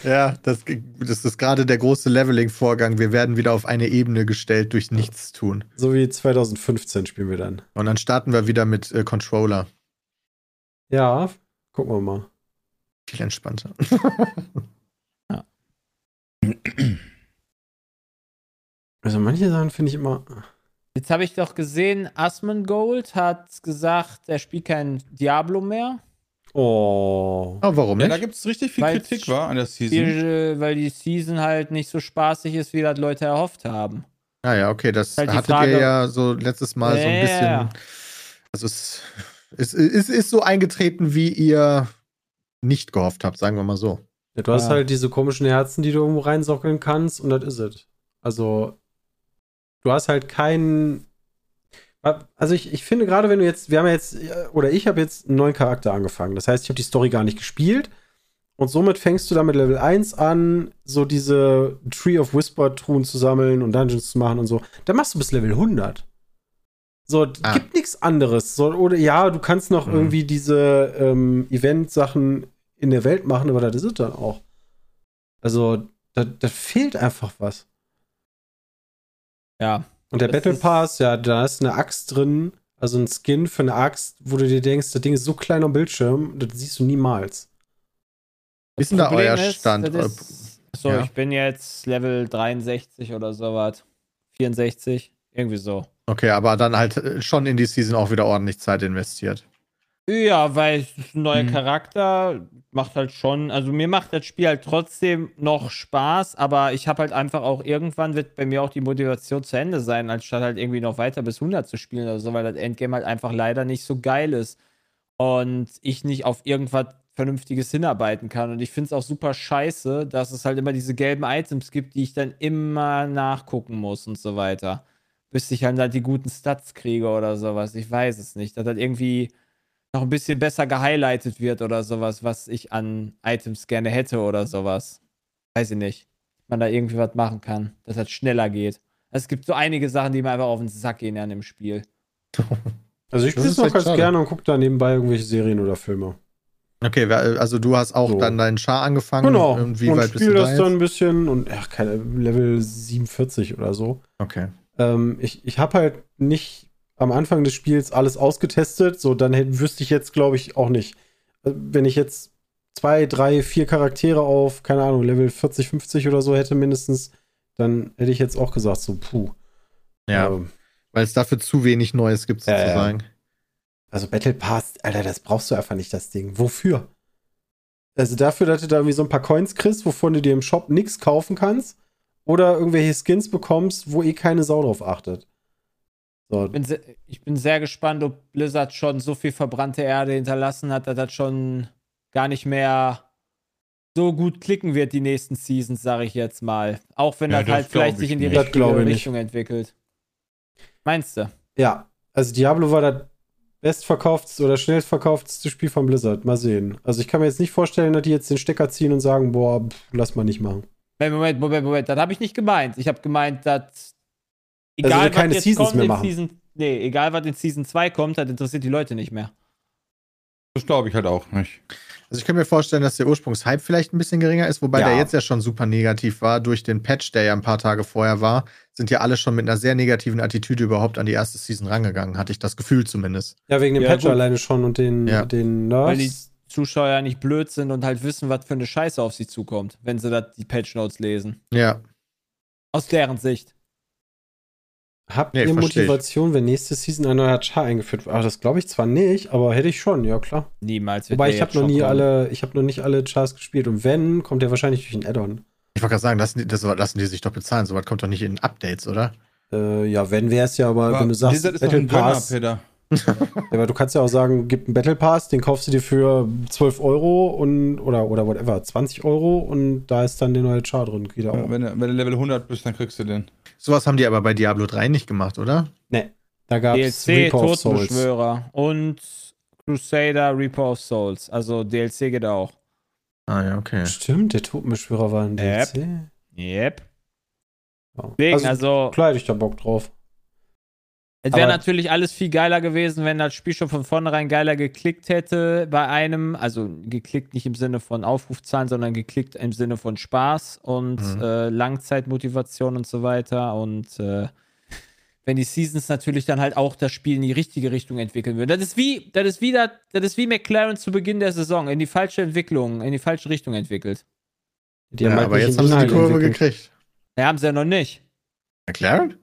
Ja, das, das ist gerade der große Leveling-Vorgang. Wir werden wieder auf eine Ebene gestellt durch Nichtstun. so wie 2015 spielen wir dann. Und dann starten wir wieder mit äh, Controller. Ja, gucken wir mal. Viel entspannter. Also manche Sachen finde ich immer. Jetzt habe ich doch gesehen, Asmongold hat gesagt, er spielt kein Diablo mehr, Oh. Oh, warum Ja, nicht? da gibt es richtig viel Weil's Kritik, war an der die, Season. äh, weil die Season halt nicht so spaßig ist, wie das Leute erhofft haben. Ah ja, okay, das Halt die hattet Frage- ihr ja so letztes Mal so ein Ja, bisschen. ja. Also es, es, es ist so eingetreten, wie ihr nicht gehofft habe, sagen wir mal so. Ja, du hast Ja. halt diese komischen Herzen, die du irgendwo reinsockeln kannst und das ist es. Also, du hast halt keinen. Also, ich, ich finde gerade, wenn du jetzt, wir haben ja jetzt, oder ich habe jetzt einen neuen Charakter angefangen. Das heißt, ich habe die Story gar nicht gespielt. Und somit fängst du dann mit Level 1 an, so diese Tree of Whisper Truhen zu sammeln und Dungeons zu machen und so. Dann machst du bis Level 100. So, Ah. gibt nichts anderes. So, oder ja, du kannst noch Mhm. irgendwie diese ähm, Event-Sachen in der Welt machen, aber das ist es dann auch. Also, da, da fehlt einfach was. Ja. Und der Das Battle Pass, ja, da ist eine Axt drin, also ein Skin für eine Axt, wo du dir denkst, das Ding ist so klein am Bildschirm, das siehst du niemals. Wie ist denn da euer ist, Stand? ist- So, Ja. ich bin jetzt Level 63 oder sowas. 64, irgendwie so. Okay, aber dann halt äh, schon in die Season auch wieder ordentlich Zeit investiert. Ja, weil es ist ein neuer Mhm. Charakter macht halt schon, also mir macht das Spiel halt trotzdem noch Spaß, aber ich habe halt einfach auch irgendwann wird bei mir auch die Motivation zu Ende sein, anstatt halt irgendwie noch weiter bis 100 zu spielen oder so, weil das Endgame halt einfach leider nicht so geil ist und ich nicht auf irgendwas Vernünftiges hinarbeiten kann. Und ich finde es auch super scheiße, dass es halt immer diese gelben Items gibt, die ich dann immer nachgucken muss und so weiter, bis ich halt, halt die guten Stats kriege oder sowas, ich weiß es nicht, dass halt irgendwie noch ein bisschen besser gehighlightet wird oder sowas, was ich an Items gerne hätte oder sowas. Weiß ich nicht. Man da irgendwie was machen kann, dass das schneller geht. Es gibt so einige Sachen, die mir einfach auf den Sack gehen an dem Spiel. Also ich spiele es noch ganz schade. gerne und gucke da nebenbei irgendwelche Serien oder Filme. Okay, also du hast auch So. dann deinen Char angefangen. Genau. Und wie und weit bist du spiele da das jetzt? dann ein bisschen und ach, keine Level 47 oder so. Okay. Ähm, ich ich habe halt nicht am Anfang des Spiels alles ausgetestet, so dann hätte, wüsste ich jetzt, glaube ich, auch nicht. Äh, Wenn ich jetzt zwei, drei, vier Charaktere auf, keine Ahnung, Level 40, 50 oder so hätte mindestens, dann hätte ich jetzt auch gesagt, so, puh. Ja, Ähm, weil es dafür zu wenig Neues gibt, sozusagen. Also Battle Pass, Alter, das brauchst du einfach nicht, das Ding. Wofür? Also dafür, dass du da irgendwie so ein paar Coins kriegst, wovon du dir im Shop nichts kaufen kannst. Oder irgendwelche Skins bekommst, wo eh keine Sau drauf achtet. So, Ich bin, se ich bin sehr gespannt, ob Blizzard schon so viel verbrannte Erde hinterlassen hat, dass das schon gar nicht mehr so gut klicken wird, die nächsten Seasons, sage ich jetzt mal. Auch wenn Ja, das das halt vielleicht ich sich in die nicht. Richtige ich nicht. Richtung entwickelt. Meinst du? ja. Also Diablo war das bestverkauftste oder schnellstverkauftste Spiel von Blizzard. Mal sehen. Also ich kann mir jetzt nicht vorstellen, dass die jetzt den Stecker ziehen und sagen, boah, pff, lass mal nicht machen. Moment, Moment, Moment, Moment. Das habe ich nicht gemeint. Ich habe gemeint, dass Also egal keine was jetzt Seasons kommt mehr in machen. Season, nee, egal was in Season 2 kommt, das interessiert die Leute nicht mehr. Das glaube ich halt auch nicht. Also ich kann mir vorstellen, dass der Ursprungshype vielleicht ein bisschen geringer ist, wobei Ja. der jetzt ja schon super negativ war. Durch den Patch, der ja ein paar Tage vorher war, sind ja alle schon mit einer sehr negativen Attitüde überhaupt an die erste Season rangegangen, hatte ich das Gefühl zumindest. Ja, wegen dem Ja, Patch gut. alleine schon und den, Ja. den Weil die Nerfs. Zuschauer nicht blöd sind und halt wissen, was für eine Scheiße auf sie zukommt, wenn sie das, die Patch Notes lesen. Ja. Aus deren Sicht. Habt Nee, ihr ich. Motivation, wenn nächste Season ein neuer Char eingeführt wird? Ach, das glaube ich zwar nicht, aber hätte ich schon, ja klar. Niemals. Wobei ich habe noch nie kommen. alle, ich habe noch nicht alle Chars gespielt und wenn, kommt der wahrscheinlich durch ein Add-on. Ich wollte gerade sagen, das, das lassen die sich doch bezahlen. Sowas kommt doch nicht in Updates, oder? Äh, ja, wenn wäre es ja, aber, Aber wenn du sagst, ist Battle Pass, ja, aber du kannst ja auch sagen, gib einen Battle Pass, den kaufst du dir für 12 Euro und oder oder whatever, 20 Euro und da ist dann der neue Char drin, geht auch. Wenn, du- wenn du Level 100 bist, dann kriegst du den. Sowas haben die aber bei Diablo 3 nicht gemacht, oder? Nee, da gab es DLC, Reaper of Souls. Totenbeschwörer und Crusader Reaper of Souls. Also DLC geht auch. Ah ja, okay. Stimmt, der Totenbeschwörer war ein Yep. DLC. Yep. Ja. Deswegen, Also, also, klar hätte ich da Bock drauf. Es wäre natürlich alles viel geiler gewesen, wenn das Spiel schon von vornherein geiler geklickt hätte bei einem. Also geklickt nicht im Sinne von Aufrufzahlen, sondern geklickt im Sinne von Spaß und Mhm. äh, Langzeitmotivation und so weiter. Und äh, wenn die Seasons natürlich dann halt auch das Spiel in die richtige Richtung entwickeln würden. Das ist wie, das ist wie, das, das ist wie McLaren zu Beginn der Saison in die falsche Entwicklung, in die falsche Richtung entwickelt. Die Ja, haben halt aber jetzt haben sie die Kurve entwickelt. gekriegt. Ja, haben sie ja noch nicht. McLaren?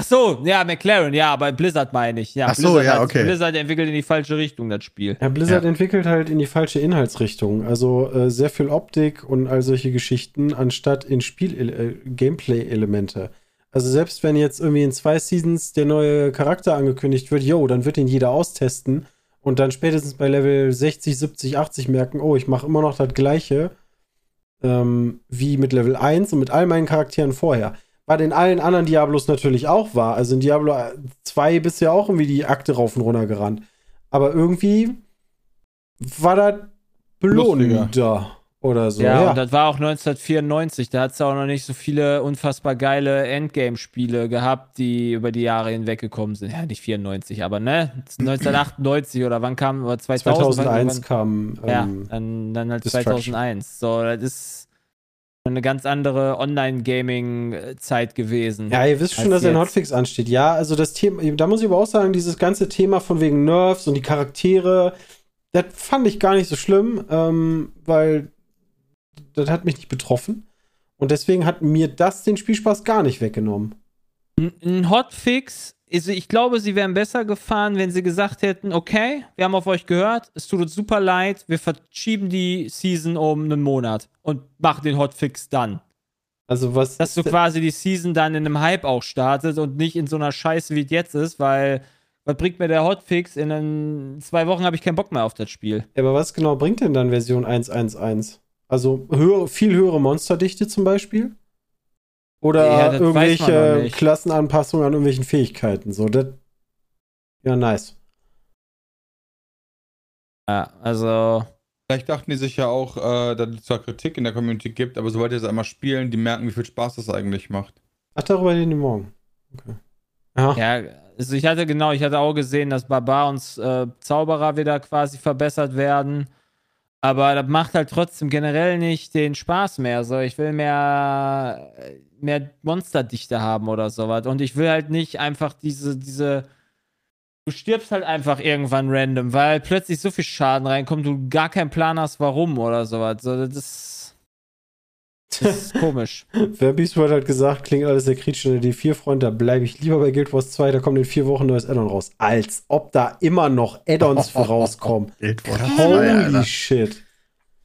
Ach so, ja, McLaren, ja, aber Blizzard meine ich. Ja, Ach so, Blizzard ja, hat- okay. Blizzard entwickelt in die falsche Richtung das Spiel. Ja, Blizzard Ja. entwickelt halt in die falsche Inhaltsrichtung. Also äh, sehr viel Optik und all solche Geschichten, anstatt in Spiel-Gameplay-Elemente. Also selbst wenn jetzt irgendwie in zwei Seasons der neue Charakter angekündigt wird, yo, dann wird ihn jeder austesten und dann spätestens bei Level 60, 70, 80 merken, oh, ich mache immer noch das gleiche ähm, wie mit Level 1 und mit all meinen Charakteren vorher. Bei den allen anderen Diablos natürlich auch war. Also in Diablo 2 bist du ja auch irgendwie die Akte rauf und runter gerannt. Aber irgendwie war das belohnender oder so. Ja, ja, und das war auch 1994. Da hat es auch noch nicht so viele unfassbar geile Endgame-Spiele gehabt, die über die Jahre hinweggekommen sind. Ja, nicht 94, aber ne? 1998 oder wann kam, oder 2000, 2001 wann, kam. Ja, ähm, dann, dann halt 2001. So, das ist eine ganz andere Online-Gaming-Zeit gewesen. Ja, ihr wisst schon, dass jetzt. ein Hotfix ansteht. Ja, also das Thema, da muss ich aber auch sagen, dieses ganze Thema von wegen Nerfs und die Charaktere, das fand ich gar nicht so schlimm, ähm, weil das hat mich nicht betroffen. Und deswegen hat mir das den Spielspaß gar nicht weggenommen. Ein Hotfix, also ich glaube, sie wären besser gefahren, wenn sie gesagt hätten, okay, wir haben auf euch gehört, es tut uns super leid, wir verschieben die Season um einen Monat und machen den Hotfix dann. Also was. Dass so quasi die Season dann in einem Hype auch startet und nicht in so einer Scheiße wie es jetzt ist, weil was bringt mir der Hotfix? In einen, zwei Wochen habe ich keinen Bock mehr auf das Spiel. Ja, aber was genau bringt denn dann Version 1.1.1? Also höhere, viel höhere Monsterdichte zum Beispiel? Oder ja, irgendwelche Klassenanpassungen an irgendwelchen Fähigkeiten. So, das. Ja, nice. Ja, also. Vielleicht dachten die sich ja auch, äh, dass es zwar Kritik in der Community gibt, aber sobald die es einmal spielen, die merken, wie viel Spaß das eigentlich macht. Ach, darüber reden die morgen. Okay. Ja. ja, also ich hatte genau, ich hatte auch gesehen, dass Barbar und äh, Zauberer wieder quasi verbessert werden. Aber das macht halt trotzdem generell nicht den Spaß mehr. So, ich will mehr, mehr Monsterdichte haben oder sowas. Und ich will halt nicht einfach diese, diese. Du stirbst halt einfach irgendwann random, weil plötzlich so viel Schaden reinkommt, du gar keinen Plan hast, warum oder sowas. So, das ist das ist komisch. Wer Beast World hat gesagt, klingt alles sehr kritisch in der D4-Front, da bleibe ich lieber bei Guild Wars 2, da kommt in vier Wochen ein neues Addon raus. Als ob da immer noch Addons für rauskommen. Guild Wars 2, Holy Alter. shit.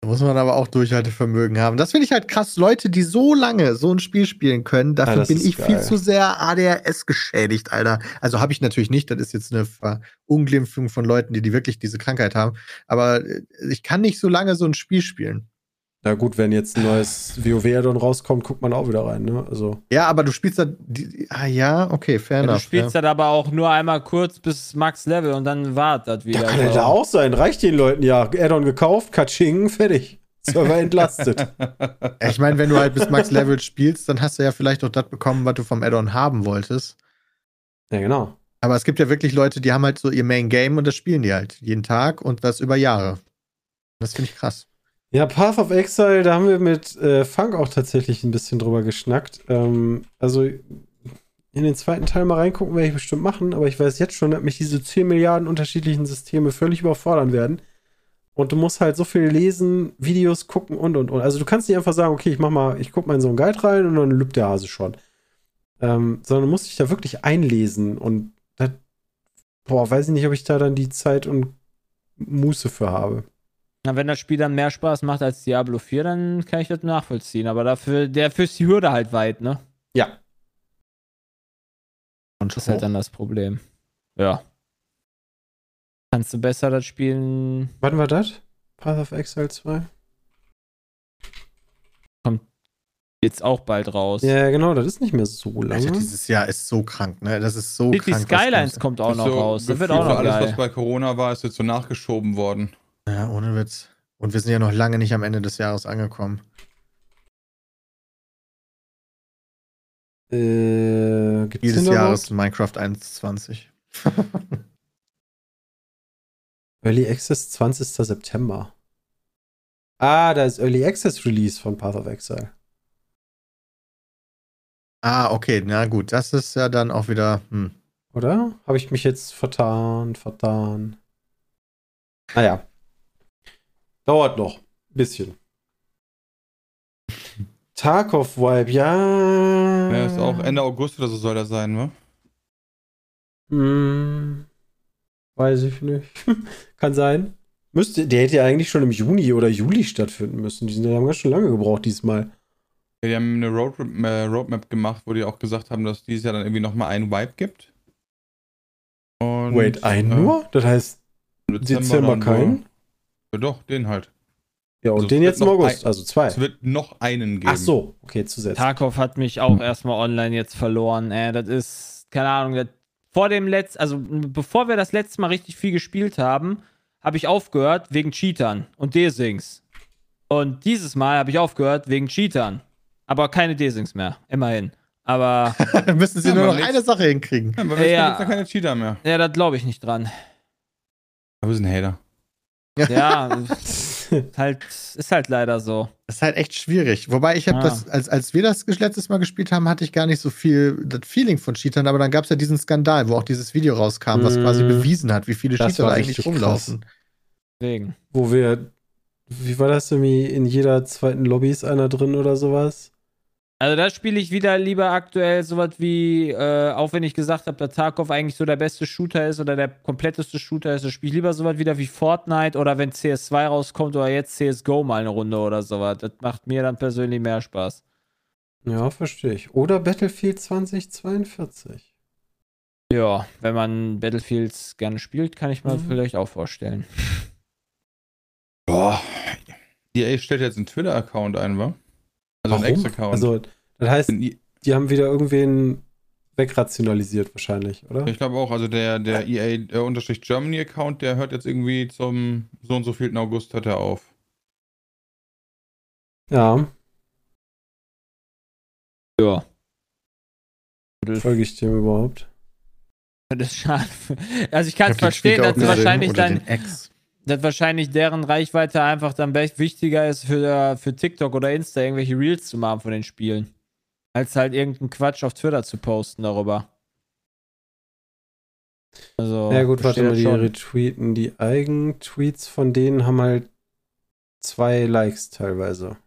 Da muss man aber auch Durchhaltevermögen haben. Das finde ich halt krass. Leute, die so lange so ein Spiel spielen können, dafür ja, bin ich geil. viel zu sehr ADHS geschädigt, Alter. Also habe ich natürlich nicht. Das ist jetzt eine Verunglimpfung von Leuten, die, die wirklich diese Krankheit haben. Aber äh, ich kann nicht so lange so ein Spiel spielen. Na gut, wenn jetzt ein neues WoW-Addon rauskommt, guckt man auch wieder rein, ne? Also. Ja, aber du spielst da. Die, ah ja, okay, fair ja, enough. Du spielst ja. da aber auch nur einmal kurz bis Max-Level und dann wartet das wieder. Ja, kann ja da auch sein. Reicht den Leuten ja. Addon gekauft, Katsching, fertig. Server entlastet. ich meine, wenn du halt bis Max-Level spielst, dann hast du ja vielleicht auch das bekommen, was du vom Addon haben wolltest. Ja, genau. Aber es gibt ja wirklich Leute, die haben halt so ihr Main-Game und das spielen die halt jeden Tag und das über Jahre. Das finde ich krass. Ja, Path of Exile, da haben wir mit äh, Funk auch tatsächlich ein bisschen drüber geschnackt. Ähm, also in den zweiten Teil mal reingucken werde ich bestimmt machen, aber ich weiß jetzt schon, dass mich diese 10 Milliarden unterschiedlichen Systeme völlig überfordern werden. Und du musst halt so viel lesen, Videos gucken und und und. Also du kannst nicht einfach sagen, okay, ich mach mal, ich guck mal in so einen Guide rein und dann lübt der Hase schon. Ähm, sondern du musst dich da wirklich einlesen und das, boah, weiß ich nicht, ob ich da dann die Zeit und Muße für habe. Na, wenn das Spiel dann mehr Spaß macht als Diablo 4, dann kann ich das nachvollziehen. Aber dafür, dafür ist die Hürde halt weit, ne? Ja. Und das ist halt dann das Problem. Ja. Kannst du besser das spielen? Wann war das? Path of Exile 2? Kommt jetzt auch bald raus. Ja, genau, das ist nicht mehr so lange. Alter, dieses Jahr ist so krank, ne? Das ist so City krank. Skylines kommt auch noch so raus. Das wird auch noch alles, geil. was bei Corona war, ist jetzt so nachgeschoben worden. Ja, ohne Witz. Und wir sind ja noch lange nicht am Ende des Jahres angekommen. Äh, gibt's Dieses Jahres Minecraft 1.20. Early Access 20. September. Ah, da ist Early Access Release von Path of Exile. Ah, okay, na gut, das ist ja dann auch wieder. Hm. Oder? Habe ich mich jetzt vertan, vertan. Naja. Dauert noch. Ein bisschen. Tarkov Vibe, ja. Ja, ist auch Ende August oder so soll das sein, ne? Hm. Weiß ich nicht. Kann sein. Müsste, der hätte ja eigentlich schon im Juni oder Juli stattfinden müssen. Die, sind, die haben ganz schön lange gebraucht diesmal. Ja, die haben eine Roadmap, äh, Roadmap gemacht, wo die auch gesagt haben, dass dieses Jahr dann irgendwie nochmal einen Wipe gibt. Und, Wait, einen äh, nur? Das heißt Dezember dann keinen? Ja, doch, den halt. Ja, und Also, den jetzt im August, ein- also zwei. Es wird noch einen geben. Ach so, okay, zusätzlich. Tarkov hat mich auch erstmal online jetzt verloren. Äh, das ist, keine Ahnung, das, vor dem letzten, also bevor wir das letzte Mal richtig viel gespielt haben, habe ich aufgehört wegen Cheatern und Desings. Und dieses Mal habe ich aufgehört wegen Cheatern. Aber keine Desings mehr, immerhin. Aber Dann müssen sie Ja, nur noch eine Sache hinkriegen. Ja, aber Ja. ja. keine Cheater mehr. ja, das glaube ich nicht dran. Aber wir sind Hater. Ja, halt, ist halt leider so. Das ist halt echt schwierig. Wobei ich habe Ah. das, als, als wir das letztes Mal gespielt haben, hatte ich gar nicht so viel das Feeling von Cheatern, aber dann gab es ja diesen Skandal, wo auch dieses Video rauskam, was quasi bewiesen hat, wie viele Das Cheater eigentlich rumlaufen. Deswegen. Wo wir, wie war das irgendwie, in jeder zweiten Lobby ist einer drin oder sowas? Also da spiele ich wieder lieber aktuell sowas wie, äh, auch wenn ich gesagt habe, dass Tarkov eigentlich so der beste Shooter ist oder der kompletteste Shooter ist, da spiele ich lieber sowas wieder wie Fortnite oder wenn CS2 rauskommt oder jetzt CSGO mal eine Runde oder sowas. Das macht mir dann persönlich mehr Spaß. Ja, verstehe ich. Oder Battlefield 2042. Ja, wenn man Battlefields gerne spielt, kann ich mir Mhm. vielleicht auch vorstellen. Boah. EA stellt jetzt einen Twitter-Account ein, wa? Also einen Ex-Account. Also, das heißt, die haben wieder irgendwen wegrationalisiert wahrscheinlich, oder? ich glaube auch, also der, der EA-Germany-Account, der hört jetzt irgendwie zum so und so vielten August hört er auf. Ja, Ja. folge ich dem überhaupt? Das ist schade. Also ich kann es verstehen, dass gesehen, wahrscheinlich dann. Dass wahrscheinlich deren Reichweite einfach dann wichtiger ist für, für TikTok oder Insta irgendwelche Reels zu machen von den Spielen. Als halt irgendeinen Quatsch auf Twitter zu posten darüber. Also, ja gut, warte mal, die retweeten. Die Eigentweets von denen haben halt zwei Likes teilweise.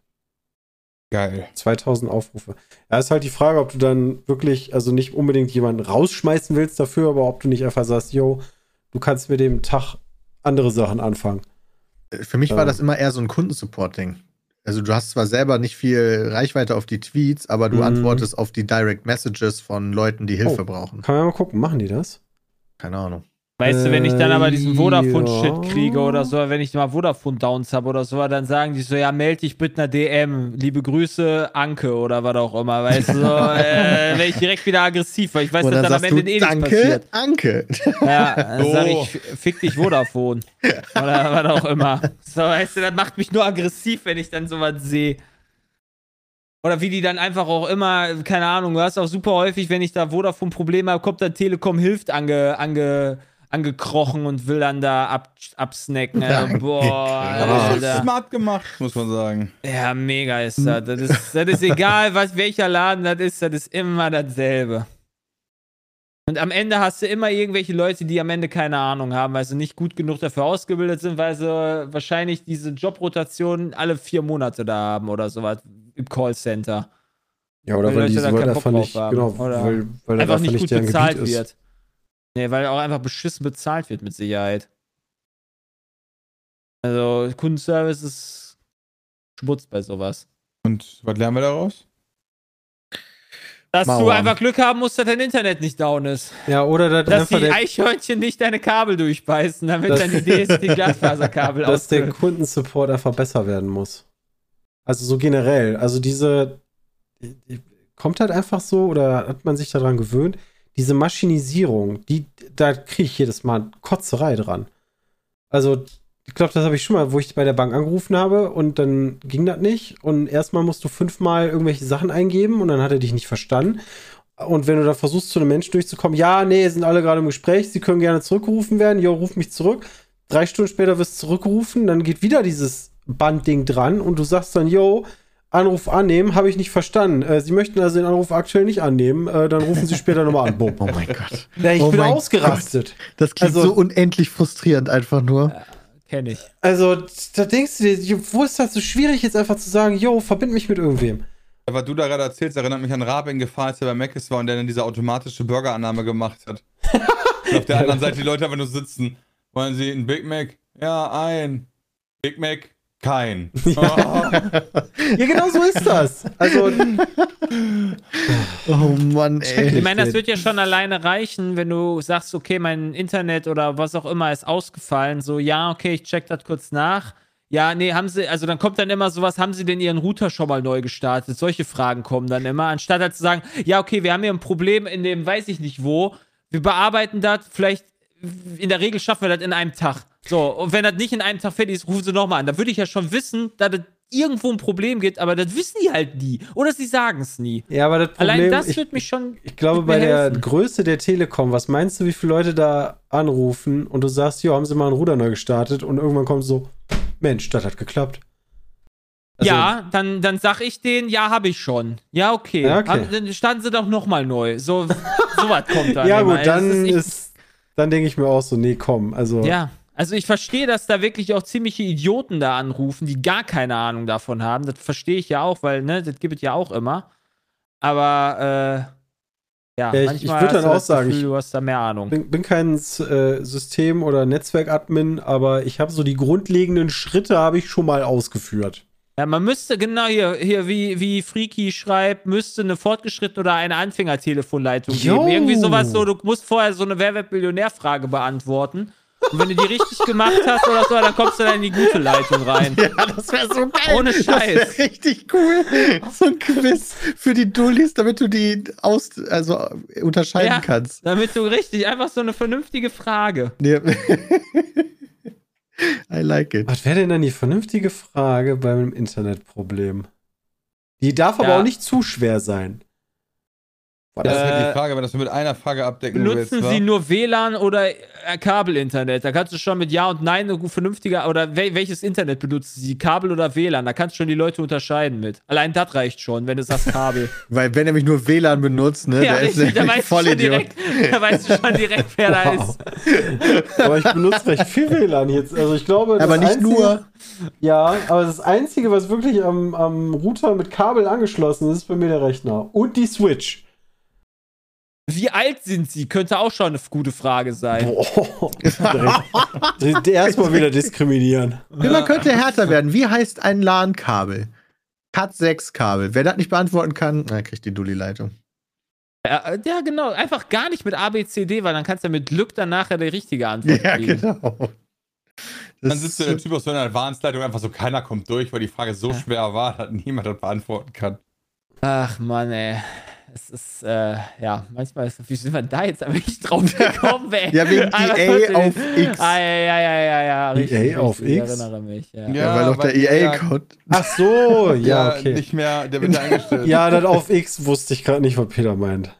Geil. 2000 Aufrufe. Ja, ist halt die Frage, ob du dann wirklich, also nicht unbedingt jemanden rausschmeißen willst dafür, aber ob du nicht einfach sagst, yo, du kannst mit dem Tag andere Sachen anfangen. Für mich war das immer eher so ein Kundensupport-Ding. Also du hast zwar selber nicht viel Reichweite auf die Tweets, aber du Mhm. antwortest auf die Direct Messages von Leuten, die Hilfe Oh. brauchen. Kann man mal gucken, machen die das? Keine Ahnung. Weißt du, wenn ich dann aber diesen Äh, Vodafone-Shit ja. kriege oder so, wenn ich mal Vodafone-Downs habe oder so, dann sagen die so, ja, melde dich mit einer DM. Liebe Grüße, Anke oder was auch immer, weißt du, so, äh, wäre ich direkt wieder aggressiv, weil ich weiß, dass dann dann am Ende eh nichts passiert. Anke. Ja, dann sag Oh. ich, fick dich Vodafone. Oder was auch immer. So, weißt du, das macht mich nur aggressiv, wenn ich dann sowas sehe. Oder wie die dann einfach auch immer, keine Ahnung, du hast auch super häufig, wenn ich da Vodafone-Probleme habe, kommt dann Telekom hilft ange, ange, angekrochen und will dann da ab, absnacken. Also, boah, Aber das ist Alter. smart gemacht, muss man sagen. Ja, mega ist das. Das ist, das ist egal, was, welcher Laden das ist, das ist immer dasselbe. Und am Ende hast du immer irgendwelche Leute, die am Ende keine Ahnung haben, weil sie nicht gut genug dafür ausgebildet sind, weil sie wahrscheinlich diese Jobrotation alle vier Monate da haben oder sowas im Callcenter. Ja, oder Weil weil, Leute die da so keinen einfach Bock drauf nicht, haben. genau, Oder weil, weil das Einfach nicht gut bezahlt wird. Nee, weil auch einfach beschissen bezahlt wird mit Sicherheit. Also Kundenservice ist Schmutz bei sowas. Und was lernen wir daraus? Dass du Mauern. einfach Glück haben musst, dass dein Internet nicht down ist. Ja, oder das Dass einfach die Eichhörnchen nicht deine Kabel durchbeißen, damit Das- dann die DS die Glasfaserkabel dass der. Kundensupport einfach besser werden muss. Also so generell. Also diese die- die- kommt halt einfach so oder hat man sich daran gewöhnt, diese Maschinisierung, die da kriege ich jedes Mal Kotzerei dran. Also ich glaube, das habe ich schon mal, wo ich bei der Bank angerufen habe und dann ging das nicht und erstmal musst du fünfmal irgendwelche Sachen eingeben und dann hat er dich nicht verstanden. Und wenn du da versuchst, zu einem Menschen durchzukommen, ja, nee, sind alle gerade im Gespräch, sie können gerne zurückgerufen werden, jo, ruf mich zurück. Drei Stunden später wirst du zurückgerufen, dann geht wieder dieses Bandding dran und du sagst dann, yo, Anruf annehmen, habe ich nicht verstanden. Äh, sie möchten also den Anruf aktuell nicht annehmen, äh, dann rufen Sie später nochmal an. Bumm. Oh mein Gott. Ja, ich Oh bin ausgerastet. Das klingt Also- so unendlich frustrierend einfach nur. Kenn ich. Also, da denkst du dir, wo ist das so schwierig, jetzt einfach zu sagen, yo, verbind mich mit irgendwem? Was du da gerade erzählst, erinnert mich an Rabin gefahren, als er bei Mc's war und der dann diese automatische Burgerannahme gemacht hat. und auf der anderen Seite die Leute einfach nur sitzen. Wollen sie einen Big Mac? Ja, ein. Big Mac. Kein. Ja, genau so ist das. Also, Oh Mann, ey. Ich meine, das wird ja schon alleine reichen, wenn du sagst, okay, mein Internet oder was auch immer ist ausgefallen. So, ja, okay, ich check das kurz nach. Ja, nee, haben sie, also dann kommt dann immer sowas, haben sie denn ihren Router schon mal neu gestartet? Solche Fragen kommen dann immer, anstatt halt zu sagen, ja, okay, wir haben hier ein Problem in dem, weiß ich nicht wo, wir bearbeiten das, vielleicht, in der Regel schaffen wir das in einem Tag. So, und wenn das nicht in einem Tag fertig ist, rufen sie nochmal an. Da würde ich ja schon wissen, dass es irgendwo ein Problem gibt, aber das wissen die halt nie. Oder sie sagen es nie. ja, aber das Problem, Allein das ich, wird mich schon. ich glaube, bei der helfen. Größe der Telekom, was meinst du, wie viele Leute da anrufen und du sagst, ja, haben sie mal einen Ruder neu gestartet und irgendwann kommt so, Mensch, das hat geklappt. Also, ja, dann, dann sag ich denen, ja, habe ich schon. Ja, okay. Ja, okay. Hab- Dann starten sie doch nochmal neu. So, sowas kommt dann. Ja, gut, dann ist, dann denke ich mir auch so, nee, komm, also. Ja, also ich verstehe, dass da wirklich auch ziemliche Idioten da anrufen, die gar keine Ahnung davon haben. Das verstehe ich ja auch, weil, ne, das gibt es ja auch immer. Aber, äh, ja, Ja, ich- ich manchmal würd hast dann auch sagen, Gefühl, ich- du hast da mehr Ahnung. bin, bin kein äh, System- oder Netzwerkadmin, aber ich habe so die grundlegenden Schritte habe ich schon mal ausgeführt. Ja, man müsste, genau hier, hier wie, wie Freaky schreibt, müsste eine fortgeschrittene oder eine Anfängertelefonleitung geben. Irgendwie sowas so, du musst vorher so eine Wer wird Millionär-Frage beantworten. Und wenn du die richtig gemacht hast oder so, dann kommst du dann in die gute Leitung rein. Ja, das wäre so geil. Ohne Das Scheiß. wäre richtig cool. So ein Quiz für die Dullis, damit du die aus, also unterscheiden Ja. kannst. Damit du richtig, einfach so eine vernünftige Frage. Ja. I like it. Was wäre denn dann die vernünftige Frage beim Internetproblem? Die darf aber Ja. auch nicht zu schwer sein. Das ist halt Äh, die Frage, wenn das mit einer Frage abdecken willst. Benutzen wa? Sie nur WLAN oder äh, Kabelinternet? Da kannst du schon mit Ja und Nein eine gut vernünftige, oder wel welches Internet benutzen Sie? Kabel oder WLAN? Da kannst du schon die Leute unterscheiden mit. Allein das reicht schon, wenn du sagst Kabel. Weil wenn er mich nur WLAN benutzt, ne, ja, der ist richtig, da nämlich voll schon Idiot. direkt, da weißt du schon direkt, wer da ist. Aber ich benutze recht viel WLAN jetzt. Also ich glaube, das Aber nicht Einzige, nur. Ja, aber das Einzige, was wirklich am, am Router mit Kabel angeschlossen ist, ist bei mir der Rechner. Und die Switch. Wie alt sind Sie? Könnte auch schon eine gute Frage sein. Boah. Erstmal wieder diskriminieren. Man könnte härter werden. Wie heißt ein LAN-Kabel? Cat6-Kabel. Wer das nicht beantworten kann, na, kriegt die Dulli-Leitung. Ja, äh, ja, genau. Einfach gar nicht mit A, B, C, D, weil dann kannst du mit Glück dann nachher die richtige Antwort Ja, kriegen. genau. Das Dann sitzt der Typ aus so einer Advanced-Leitung einfach so, keiner kommt durch, weil die Frage so schwer war, dass niemand das beantworten kann. Ach Mann, ey. Es ist, äh, ja, manchmal ist, wie sind wir da jetzt eigentlich drauf gekommen, ey? Ja, wegen EA trotzdem- auf X. Ah, ja, ja, ja, ja, ja. Richtig, EA auf richtig, X? Ich erinnere mich, ja. ja, weil doch der EA-Code. Ach so, ja, okay. nicht mehr, der wird da eingestellt. Ja, das auf X wusste ich gerade nicht, was Peter meint.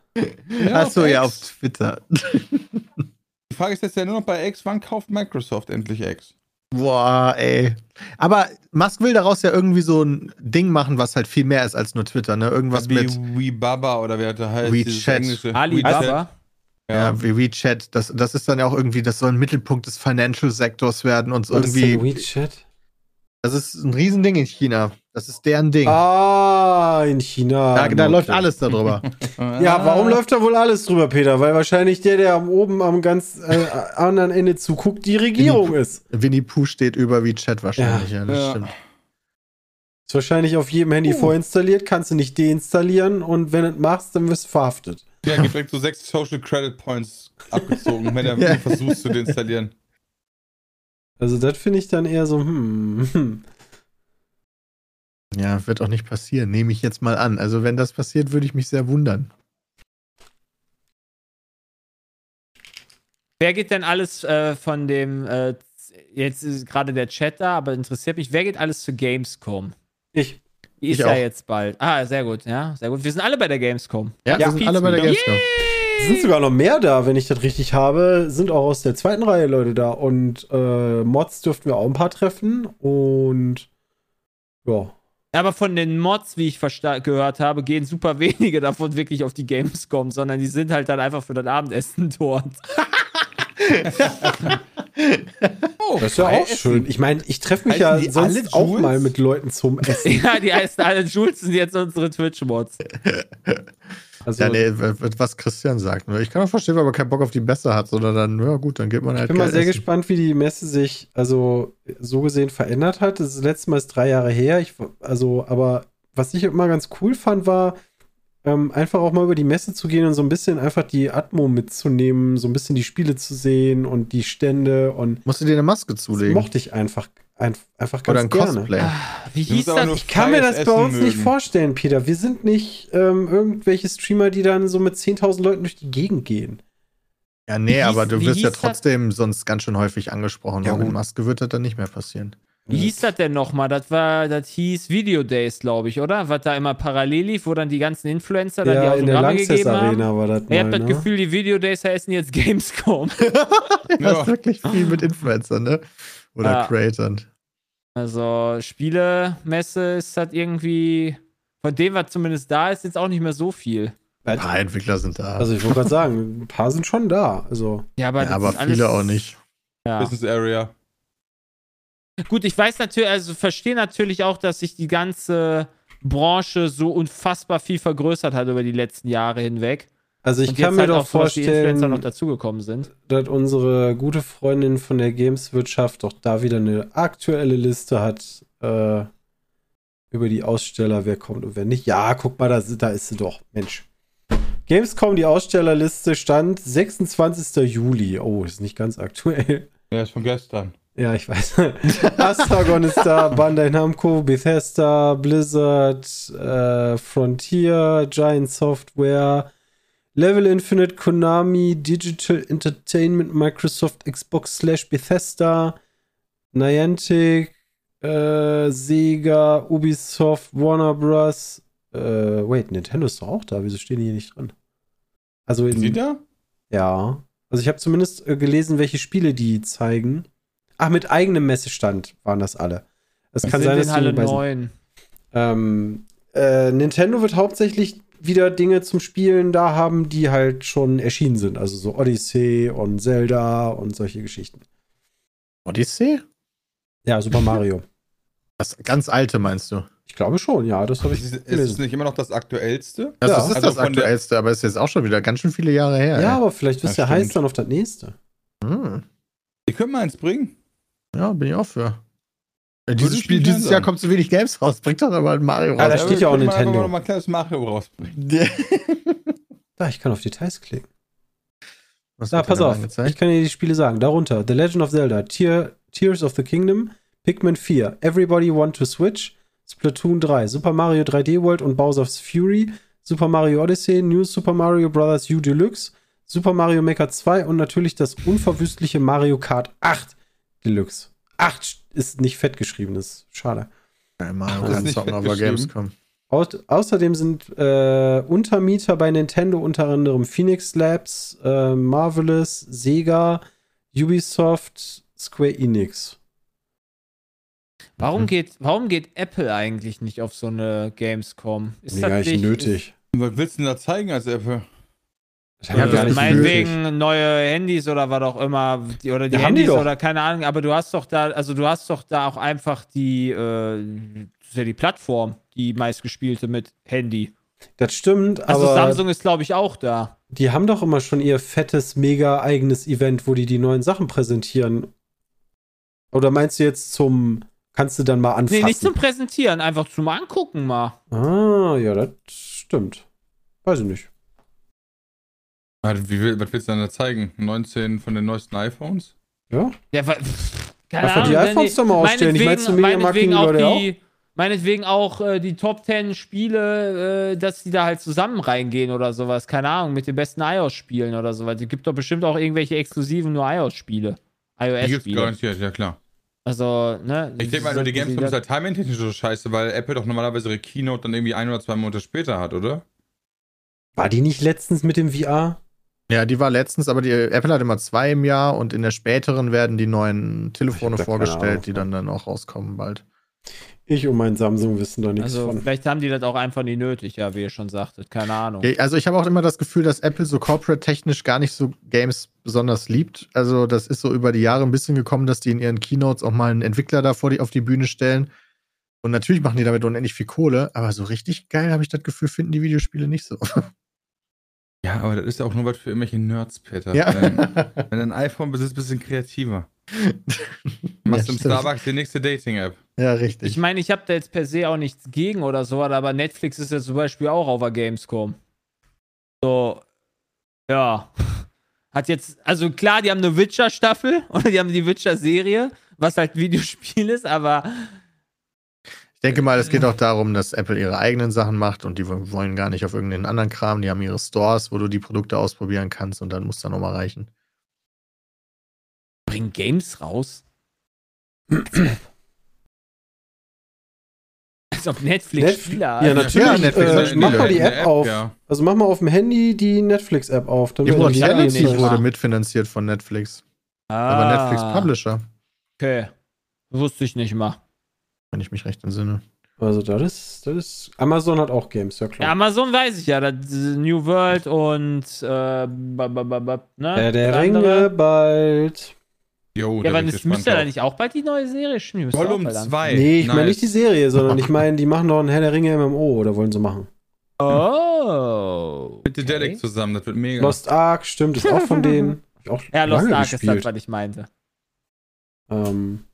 Achso, ja, X. auf Twitter. Die Frage ist jetzt ja nur noch bei X, wann kauft Microsoft endlich X? Boah, ey. Aber Musk will daraus ja irgendwie so ein Ding machen, was halt viel mehr ist als nur Twitter, ne? Irgendwas wie mit, WeBaba oder wer da heißt. WeChat. Alibaba. ja, Ja. wie WeChat. Das, das ist dann ja auch irgendwie, das soll ein Mittelpunkt des Financial-Sektors werden und so Was ist irgendwie. denn WeChat? Das ist ein Riesending in China. Das ist deren Ding. Ah, in China. da da Okay. läuft alles darüber. Ja, warum läuft da wohl alles drüber, Peter? Weil wahrscheinlich der, der am oben am ganz äh, anderen Ende zuguckt, die Regierung ist. Winnie Pooh steht über WeChat wahrscheinlich, ja, das Ja. stimmt. Ist wahrscheinlich auf jedem Handy vorinstalliert, kannst du nicht deinstallieren und wenn du es machst, dann wirst du verhaftet. Ja, gibt direkt so sechs Social Credit Points abgezogen, wenn er Ja. versucht zu deinstallieren. Also das finde ich dann eher so, hm, hm. Ja, wird auch nicht passieren, nehme ich jetzt mal an. Also, wenn das passiert, würde ich mich sehr wundern. Wer geht denn alles äh, von dem, äh, jetzt ist gerade der Chat da, aber interessiert mich, wer geht alles zu Gamescom? Ich. Die ist Ich ja auch. jetzt bald. Ah, sehr gut, ja, sehr gut. Wir sind alle bei der Gamescom. Ja, Ja, wir sind alle bei der. Gamescom. Es sind sogar noch mehr da, wenn ich das richtig habe. Sind auch aus der zweiten Reihe Leute da. Und äh, Mods dürften wir auch ein paar treffen. Und ja. Aber von den Mods, wie ich gehört habe, gehen super wenige davon wirklich auf die Gamescom, sondern die sind halt dann einfach für das Abendessen dort. Oh, Das ist ja auch schön. Ich meine, ich treffe mich Heißen ja sonst alle auch mal mit Leuten zum Essen. ja, die heißen alle Jules sind jetzt unsere Twitch-Mods. Also, ja, nee, was Christian sagt. ne? Ich kann auch verstehen, wenn man keinen Bock auf die Messe hat, sondern dann, ja gut, dann geht man ich halt bin mal sehr essen. gespannt, wie die Messe sich also so gesehen verändert hat. Das, ist das letzte Mal ist drei Jahre her. Ich, also, aber was ich immer ganz cool fand, war ähm, einfach auch mal über die Messe zu gehen und so ein bisschen einfach die Atmo mitzunehmen, so ein bisschen die Spiele zu sehen und die Stände und Musst du dir eine Maske das zulegen. mochte ich einfach, ein, einfach ganz Oder ein gerne. Cosplay. Wie Du musst hieß das? Ich kann mir das bei uns nicht mögen. vorstellen, Peter. Wir sind nicht ähm, irgendwelche Streamer, die dann so mit 10.000 Leuten durch die Gegend gehen. Ja, nee, Wie aber hieß- du wie wirst ja hieß das? trotzdem sonst ganz schön häufig angesprochen. Ja, gut. Maske wird das dann nicht mehr passieren. Wie hieß das denn nochmal? Das war, das hieß Video Days, glaube ich, oder? Was da immer parallel lief, wo dann die ganzen Influencer dann Ja, die in der Autogramme Lanxess gegeben haben. Arena war das Ich habe das ne? Gefühl, die Video Days heißen jetzt Gamescom. Ja, Ja. ist wirklich viel mit Influencern, ne? Oder Ja. Creatern. Also Spielemesse ist halt irgendwie, von dem, was zumindest da ist, jetzt auch nicht mehr so viel. Ein paar Entwickler sind da. Also ich wollte gerade sagen, ein paar sind schon da. Also Ja, aber, ja, aber viele auch nicht. Ja. Business Area. Gut, ich weiß natürlich, also verstehe natürlich auch, dass sich die ganze Branche so unfassbar viel vergrößert hat über die letzten Jahre hinweg. Also ich kann mir halt doch auch so, dass die Influencer noch vorstellen, dazugekommen sind. dass unsere gute Freundin von der Gameswirtschaft doch da wieder eine aktuelle Liste hat äh, über die Aussteller, wer kommt und wer nicht. Ja, guck mal, da, da ist sie doch. Mensch. Gamescom, die Ausstellerliste stand 26. Juli. Oh, ist nicht ganz aktuell. Ja, ist von gestern. Ja, ich weiß. Astragon ist da, Bandai Namco, Bethesda, Blizzard, äh, Frontier, Giant Software, Level Infinite, Konami, Digital Entertainment, Microsoft, Xbox slash Bethesda, Niantic, äh, Sega, Ubisoft, Warner Bros. Äh, wait, Nintendo ist doch auch da. Wieso stehen die hier nicht drin? Also in, Ist sie da? ja. Also ich habe zumindest äh, gelesen, welche Spiele die zeigen. Ach, mit eigenem Messestand waren das alle. Es kann sind sein, dass in Halle du bei, 9. ähm, äh, Nintendo wird hauptsächlich wieder Dinge zum Spielen da haben, die halt schon erschienen sind. Also so Odyssey und Zelda und solche Geschichten. Odyssey? Ja, Super Mario. Das ganz alte meinst du? Ich glaube schon, ja, das habe ich Ist, ist es nicht immer noch das aktuellste? Das Ja. ist Also das aktuellste, aber ist jetzt auch schon wieder ganz schön viele Jahre her. Ja, ey. aber vielleicht wirst du Ja, ja heiß dann auf das nächste. Hm. Ihr könnt mal eins bringen. Ja, bin ich auch für. Äh, Dieses, Spiel, dieses sein. Jahr kommt so wenig Games raus. Bringt doch aber ein Mario Ja, da raus. steht ja auch können mal Nintendo. einfach Noch mal ein kleines Mario rausbringen. Da, ich kann auf Details klicken. Was Ja, wird pass da auf. angezeigt? Ich kann dir die Spiele sagen. Darunter The Legend of Zelda, Tear, Tears of the Kingdom, Pikmin 4, Everybody Want to Switch, Splatoon 3, Super Mario 3D World und Bowser's Fury, Super Mario Odyssey, New Super Mario Bros. U Deluxe, Super Mario Maker 2 und natürlich das unverwüstliche Mario Kart 8 Deluxe. 8 ist nicht fett geschrieben, das ist schade. Ja, Mario ist kann nicht zocken, aber festgeschrieben. Gamescom. Au außerdem sind äh, Untermieter bei Nintendo unter anderem Phoenix Labs, äh, Marvelous, Sega, Ubisoft, Square Enix. Warum, Mhm. geht, warum geht Apple eigentlich nicht auf so eine Gamescom? Ist Gar das nicht nötig. Was willst du denn da zeigen als Apple? Ja, nicht meinetwegen neue Handys oder was auch immer. Die, oder die Ja, die Handys doch. oder keine Ahnung, aber du hast doch da, also du hast doch da auch einfach die, äh, ja die Plattform, die meistgespielte mit Handy. Das stimmt, Also aber Samsung ist, glaube ich, auch da. die haben doch immer schon ihr fettes, mega eigenes Event, wo die die neuen Sachen präsentieren. Oder meinst du jetzt zum, kannst du dann mal anfassen? Nee, nicht zum Präsentieren, einfach zum Angucken mal. ah, ja, das stimmt. Weiß ich nicht. Wie, will- was willst du denn da zeigen? 19 von den neuesten iPhones? Ja? Ja, weil, keine Einfach die Ahnung, iPhones wenn doch mal ausstellen. Ich du, Mediamarkt meinetwegen kriegen die auch Leute die, meinetwegen auch äh, die Top 10 Spiele, äh, dass die da halt zusammen reingehen oder sowas. Keine Ahnung, mit den besten iOS-Spielen oder sowas. Es gibt doch bestimmt auch irgendwelche exklusiven nur iOS-Spiele. Die gibt's iOS-Spiele. garantiert, ja klar. Also, ne? Ich denke mal, nur die Gamescom ist halt timing-technisch so scheiße, weil Apple doch normalerweise ihre Keynote dann irgendwie ein oder zwei Monate später hat, oder? War die nicht letztens mit dem VR? Ja, die war letztens, aber die Apple hat immer zwei im Jahr und in der späteren werden die neuen Telefone vorgestellt, die dann dann auch rauskommen bald. Ich und mein Samsung wissen da nichts Also, von. vielleicht haben die das auch einfach nicht nötig, ja, wie ihr schon sagtet. Keine Ahnung. Also ich habe auch immer das Gefühl, dass Apple so corporate-technisch gar nicht so Games besonders liebt. Also das ist so über die Jahre ein bisschen gekommen, dass die in ihren Keynotes auch mal einen Entwickler da vor die, auf die Bühne stellen. Und natürlich machen die damit unendlich viel Kohle, aber so richtig geil habe ich das Gefühl, finden die Videospiele nicht so. Ja, aber das ist ja auch nur was für irgendwelche Nerds, Peter. Ja. Wenn, wenn du ein iPhone besitzt, bist du ein bisschen kreativer. Machst Ja, im. Starbucks die nächste Dating-App. Ja, richtig. Ich meine, ich habe da jetzt per se auch nichts gegen oder so, aber Netflix ist ja zum Beispiel auch auf der Gamescom. So, ja. Hat jetzt, also klar, die haben eine Witcher-Staffel oder die haben die Witcher-Serie, was halt Videospiel ist, aber Ich denke mal, es geht auch darum, dass Apple ihre eigenen Sachen macht und die wollen gar nicht auf irgendeinen anderen Kram. Die haben ihre Stores, wo du die Produkte ausprobieren kannst und dann muss da nochmal reichen. bringen Games raus. Als ob Netflix Netf- Spiele hat. Ja, natürlich. Ja, Netflix äh, Spiele. mach mal die der App auf. Ja. Also mach mal auf dem Handy die Netflix-App auf. Dann Die Brutality nicht wurde mitfinanziert von Netflix. Ah, Aber Netflix Publisher, Okay. Wusste ich nicht mal. Wenn ich mich recht entsinne. Also das ist, das ist. Amazon hat auch Games, ja klar. Ja, Amazon weiß ich ja, das ist New World und äh, ba, ba, ba, ne? Äh, der Ringe andere. bald. Jo, Ja, aber gespannt müsste ja da nicht auch bald die neue Serie auch Gollum bald an. 2. Nee, ich meine nicht die Serie, sondern ich meine, die machen doch ein Herr der Ringe MMO oder wollen sie machen. Oh. Mit okay. zusammen, das wird mega. Lost Ark, stimmt, ist auch von denen. Auch Ja, Lost Ark ist gespielt. das, was ich meinte. Ähm,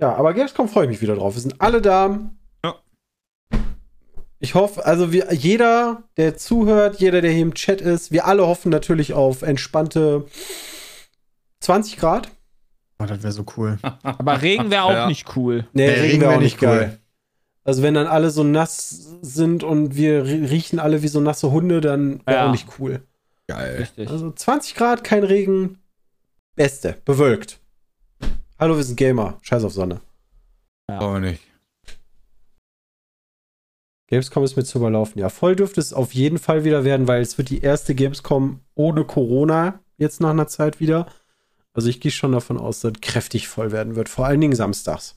ja, aber Gamescom freue ich mich wieder drauf. Wir sind alle da. Ja. Ich hoffe, also wir, jeder, der zuhört, jeder, der hier im Chat ist, wir alle hoffen natürlich auf entspannte 20 Grad. Oh, das wäre so cool. Aber Regen wäre auch Ja. nicht cool. Nee, Der Regen wäre wär auch nicht geil. Also wenn dann alle so nass sind und wir rie- riechen alle wie so nasse Hunde, dann wäre Ja. auch nicht cool. Geil. Richtig. Also 20 Grad, kein Regen. Beste, bewölkt. Hallo, wir sind Gamer. Scheiß auf Sonne. Aber nicht. Gamescom ist mir zu überlaufen. Ja, voll dürfte es auf jeden Fall wieder werden, weil es wird die erste Gamescom ohne Corona jetzt nach einer Zeit wieder. Also ich gehe schon davon aus, dass kräftig voll werden wird. Vor allen Dingen samstags.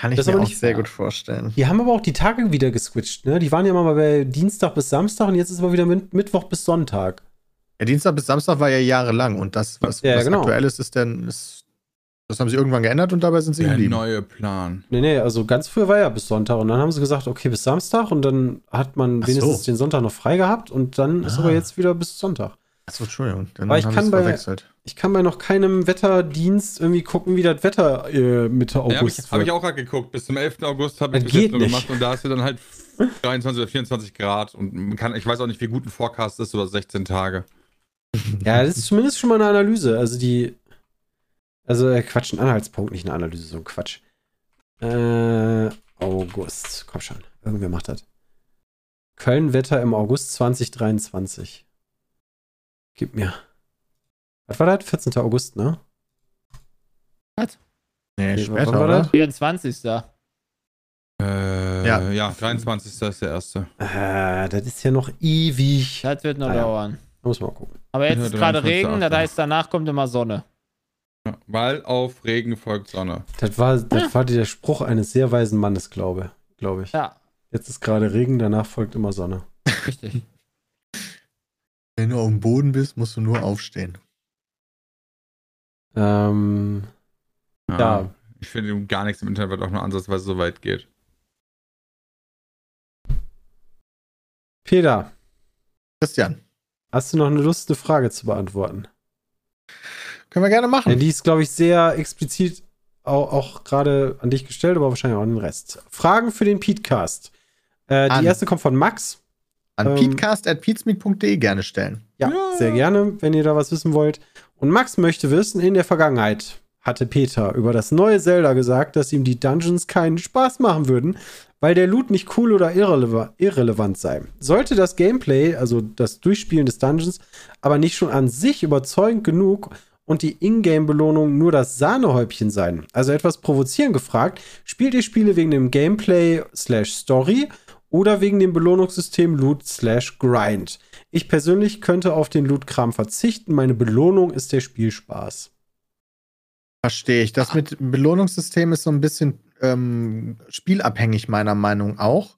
Kann ich Das mir aber auch nicht sehr wahr. gut vorstellen. Die haben aber auch die Tage wieder geswitcht. Ne? Die waren ja mal bei Dienstag bis Samstag und jetzt ist aber wieder mit Mittwoch bis Sonntag. Ja, Dienstag bis Samstag war ja jahrelang und das, was, Ja, was genau. aktuell ist, ist dann, ist, das haben sie irgendwann geändert und dabei sind sie Der geblieben. neue Plan. Nee, nee, also ganz früher war ja bis Sonntag und dann haben sie gesagt, okay, bis Samstag und dann hat man Ach wenigstens so. den Sonntag noch frei gehabt und dann ist Ah. aber jetzt wieder bis Sonntag. Achso, Entschuldigung. Dann Aber ich kann bei- verwechselt. Ich kann bei noch keinem Wetterdienst irgendwie gucken, wie das Wetter äh, Mitte Ja, habe August ich, hab ich wird. auch gerade geguckt. Bis zum 11. August habe ich Das jetzt nur nicht. gemacht und da hast du dann halt 23 oder 24 Grad und man kann, ich weiß auch nicht, wie gut ein Forecast ist oder 16 Tage. Ja, das ist zumindest schon mal eine Analyse. Also die. Also äh, Quatsch, ein Anhaltspunkt, nicht eine Analyse, so ein Quatsch. Äh, August. Komm schon, irgendwer macht das. Köln-Wetter im August 2023. Gib mir. Was war das? 14. August, ne? Nee, Nee, später, war oder? das? 24. Äh, Ja. ja. ja, 23. ist der erste. Äh, das ist ja noch ewig. Das wird noch Ah, ja. Muss mal gucken. Aber jetzt Ja, ist gerade 23. Regen, das heißt, danach kommt immer Sonne. Ja, weil auf Regen folgt Sonne. Das war, das war der Spruch eines sehr weisen Mannes, glaube, glaube ich. Ja, Jetzt ist gerade Regen, danach folgt immer Sonne. richtig. Wenn du auf dem Boden bist, musst du nur aufstehen. Ähm, Ja. Ich finde gar nichts im Internet, was auch nur ansatzweise so weit geht. Peter, Christian, hast du noch eine Lust, eine Frage zu beantworten? können wir gerne machen. Denn die ist, glaube ich, sehr explizit auch, auch gerade an dich gestellt, aber wahrscheinlich auch an den Rest. Fragen für den Petecast. Äh, die erste kommt von Max. An ähm, peatcast.peatsmeet.de gerne stellen. Ja, sehr gerne, wenn ihr da was wissen wollt. Und Max möchte wissen, in der Vergangenheit hatte Peter über das neue Zelda gesagt, dass ihm die Dungeons keinen Spaß machen würden, weil der Loot nicht cool oder irreleva irrelevant sei. Sollte das Gameplay, also das Durchspielen des Dungeons, aber nicht schon an sich überzeugend genug und die Ingame-Belohnung nur das Sahnehäubchen sein. Also etwas provozieren gefragt, spielt ihr Spiele wegen dem Gameplay slash Story oder wegen dem Belohnungssystem Loot slash Grind? Ich persönlich könnte auf den Loot-Kram verzichten. Meine Belohnung ist der Spielspaß. Verstehe ich. Das mit Belohnungssystem ist so ein bisschen ähm, spielabhängig, meiner Meinung auch.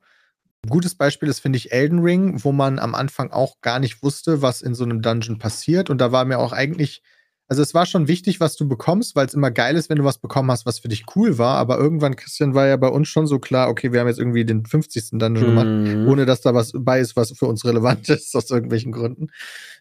Ein gutes Beispiel ist, finde ich, Elden Ring, wo man am Anfang auch gar nicht wusste, was in so einem Dungeon passiert. Und da war mir auch eigentlich also es war schon wichtig, was du bekommst, weil es immer geil ist, wenn du was bekommen hast, was für dich cool war. Aber irgendwann, Christian, war ja bei uns schon so klar, okay, wir haben jetzt irgendwie den 50. Dungeon gemacht, Mhm. ohne dass da was bei ist, was für uns relevant ist, aus irgendwelchen Gründen.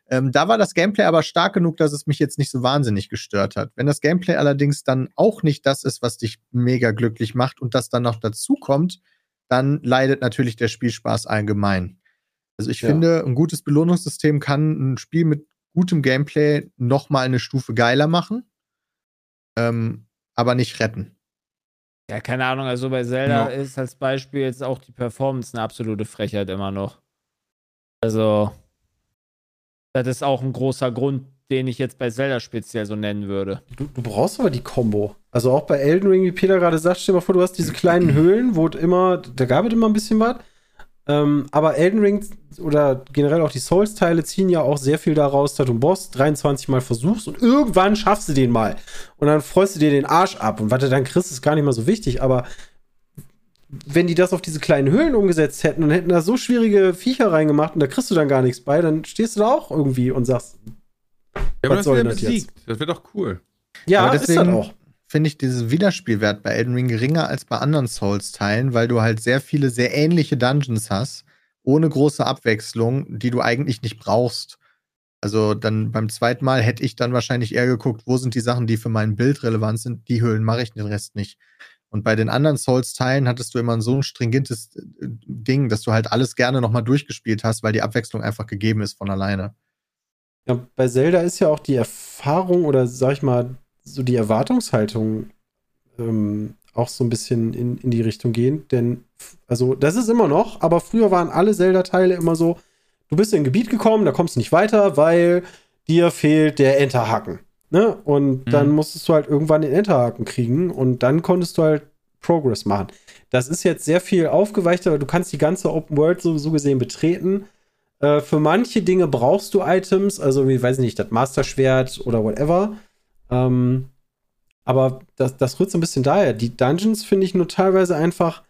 Ähm, da war das Gameplay aber stark genug, dass es mich jetzt nicht so wahnsinnig gestört hat. Wenn das Gameplay allerdings dann auch nicht das ist, was dich mega glücklich macht und das dann noch dazu kommt, dann leidet natürlich der Spielspaß allgemein. Also ich Ja. finde, ein gutes Belohnungssystem kann ein Spiel mit gutem Gameplay noch mal eine Stufe geiler machen, ähm, aber nicht retten. Ja, keine Ahnung, also bei Zelda Ja. ist als Beispiel jetzt auch die Performance eine absolute Frechheit immer noch. Also, das ist auch ein großer Grund, den ich jetzt bei Zelda speziell so nennen würde. Du, du brauchst aber die Combo. Also auch bei Elden Ring, wie Peter gerade sagt, stell dir mal vor, du hast diese kleinen Höhlen, wo es immer, da gab es immer ein bisschen was. Ähm, aber Elden Ring oder generell auch die Souls-Teile ziehen ja auch sehr viel daraus, dass du einen Boss 23 Mal versuchst und irgendwann schaffst du den mal. Und dann freust du dir den Arsch ab. Und was du dann kriegst, ist gar nicht mal so wichtig. Aber wenn die das auf diese kleinen Höhlen umgesetzt hätten und hätten da so schwierige Viecher reingemacht und da kriegst du dann gar nichts bei, dann stehst du da auch irgendwie und sagst, Ja, aber Was das soll wäre das jetzt? Das wäre doch cool. ja, Aber ist deswegen- das auch. Finde ich diesen Wiederspielwert bei Elden Ring geringer als bei anderen Souls-Teilen, weil du halt sehr viele sehr ähnliche Dungeons hast, ohne große Abwechslung, die du eigentlich nicht brauchst. Also dann beim zweiten Mal hätte ich dann wahrscheinlich eher geguckt, wo sind die Sachen, die für mein Bild relevant sind. Die Höhlen mache ich den Rest nicht. Und bei den anderen Souls-Teilen hattest du immer so ein stringentes äh, Ding, dass du halt alles gerne nochmal durchgespielt hast, weil die Abwechslung einfach gegeben ist von alleine. Ja, bei Zelda ist ja auch die Erfahrung oder sag ich mal, so die Erwartungshaltung ähm, auch so ein bisschen in, in die Richtung gehen. Denn, also, das ist immer noch, aber früher waren alle Zelda-Teile immer so: Du bist in ein Gebiet gekommen, da kommst du nicht weiter, weil dir fehlt der Enterhaken. Ne? Und Mhm. dann musstest du halt irgendwann den Enterhaken kriegen und dann konntest du halt Progress machen. Das ist jetzt sehr viel aufgeweichter, weil du kannst die ganze Open World so, gesehen betreten. Äh, für manche Dinge brauchst du Items, also wie weiß ich nicht, das Master-Schwert oder whatever. Ähm, aber das, das rührt so ein bisschen daher. Die Dungeons finde ich nur teilweise einfach,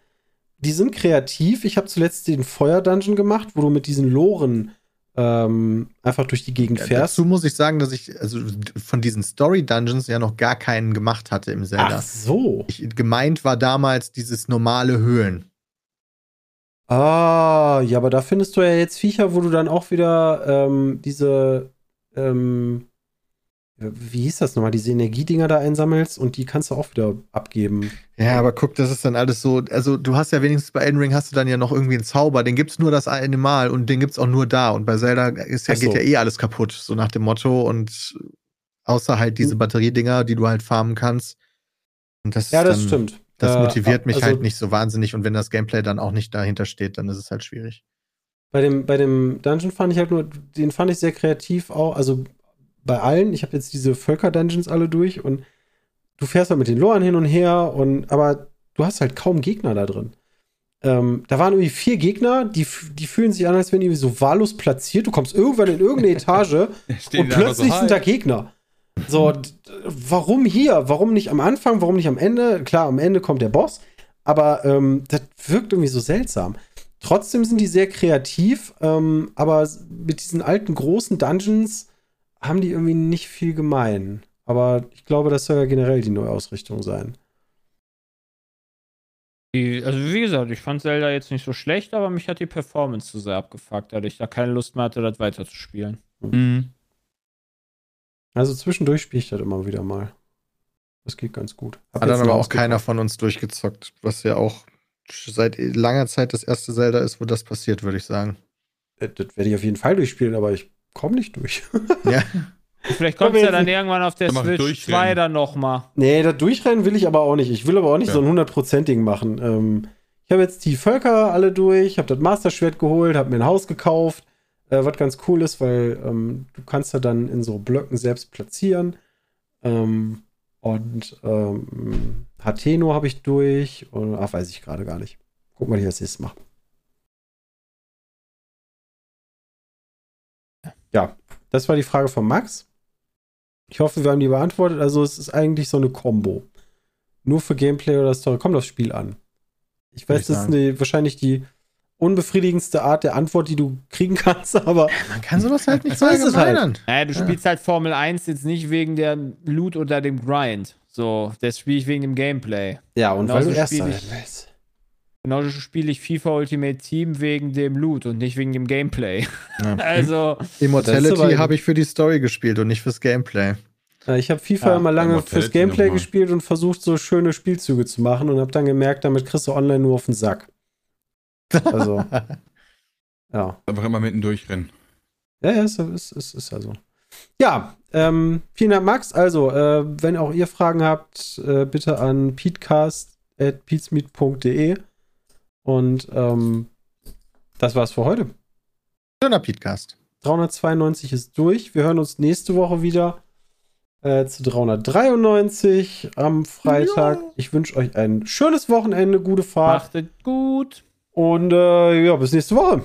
die sind kreativ. Ich habe zuletzt den Feuer-Dungeon gemacht, wo du mit diesen Loren ähm, einfach durch die Gegend Ja, fährst. dazu muss ich sagen, dass ich also von diesen Story-Dungeons ja noch gar keinen gemacht hatte im Zelda. Ach so. Ich, gemeint war damals dieses normale Höhlen. Ah, ja, aber da findest du ja jetzt Viecher, wo du dann auch wieder ähm, diese, ähm, wie hieß das nochmal, diese Energiedinger da einsammelst und die kannst du auch wieder abgeben. Ja, aber guck, das ist dann alles so. Also, du hast ja wenigstens bei Elden Ring hast du dann ja noch irgendwie einen Zauber, den gibt's nur das eine Mal und den gibt's auch nur da. Und bei Zelda ist ja, so. geht ja eh alles kaputt, so nach dem Motto. Und außer halt diese Hm. Batteriedinger, die du halt farmen kannst. Und das Ja, das dann, stimmt. Das Da- motiviert mich also halt nicht so wahnsinnig. Und wenn das Gameplay dann auch nicht dahinter steht, dann ist es halt schwierig. Bei dem, bei dem Dungeon fand ich halt nur, den fand ich sehr kreativ auch, also bei allen. Ich habe jetzt diese Völker-Dungeons alle durch und du fährst halt mit den Loren hin und her und, aber du hast halt kaum Gegner da drin. Ähm, da waren irgendwie vier Gegner, die, die fühlen sich an, als wären die so wahllos platziert. Du kommst irgendwann in irgendeine Etage und plötzlich so, sind da. Gegner. So, warum hier? Warum nicht am Anfang? Warum nicht am Ende? Klar, am Ende kommt der Boss, aber ähm, das wirkt irgendwie so seltsam. Trotzdem sind die sehr kreativ, ähm, aber mit diesen alten großen Dungeons haben die irgendwie nicht viel gemein. Aber ich glaube, das soll ja generell die Neuausrichtung sein. Die, also wie gesagt, ich fand Zelda jetzt nicht so schlecht, aber mich hat die Performance zu sehr abgefuckt, da ich da keine Lust mehr hatte, das weiterzuspielen. Mhm. Also zwischendurch spiele ich das immer wieder mal. Das geht ganz gut. Hab Hat dann aber auch keiner von uns durchgezockt, was ja auch seit langer Zeit das erste Zelda ist, wo das passiert, würde ich sagen. Äh, Das werde ich auf jeden Fall durchspielen, aber ich komme nicht durch. Ja. Vielleicht kommt wir ja dann irgendwann auf der Switch durchrennen. 2 dann nochmal. Nee, das Durchrennen will ich aber auch nicht. Ich will aber auch nicht Ja. so ein hundertprozentigen machen. Ähm, ich habe jetzt die Völker alle durch, habe das Master-Schwert geholt, habe mir ein Haus gekauft, äh, was ganz cool ist, weil ähm, du kannst ja dann in so Blöcken selbst platzieren. Ähm, und ähm, Hateno habe ich durch. Und, ach, weiß ich gerade gar nicht. Guck mal, wie ich das jetzt mache. Ja, das war die Frage von Max. Ich hoffe, wir haben die beantwortet. Also, es ist eigentlich so eine Combo. Nur für Gameplay oder Story. Kommt aufs Spiel an. Ich weiß, ich das ist sagen. eine, wahrscheinlich die unbefriedigendste Art der Antwort, die du kriegen kannst, aber Man kann sowas halt nicht so ist es halt. Naja, du spielst halt Formel 1 jetzt nicht wegen der Loot oder dem Grind. So, das spiele ich wegen dem Gameplay. ja, und weil Genauso du Erster spiel werden ich- willst. Genauso spiele ich FIFA Ultimate Team wegen dem Loot und nicht wegen dem Gameplay. Ja. Also, Immortality habe ich für die Story gespielt und nicht fürs Gameplay. Ja, Ich habe FIFA Ja, immer lange Immortality fürs Gameplay gespielt und versucht, so schöne Spielzüge zu machen und habe dann gemerkt, damit kriegst du online nur auf den Sack. Also, ja. Einfach immer mitten durchrennen. Ja, ja, ist, ist, ist, ist also. Ja, ähm, vielen Dank, Max. Also, äh, wenn auch ihr Fragen habt, äh, bitte an peatcast.peatsmeet.de. Und ähm, das war's für heute. Schöner Podcast. 392 ist durch. Wir hören uns nächste Woche wieder äh, zu 393 am Freitag. Ich wünsche euch ein schönes Wochenende, gute Fahrt macht es gut. und äh, ja, bis nächste Woche.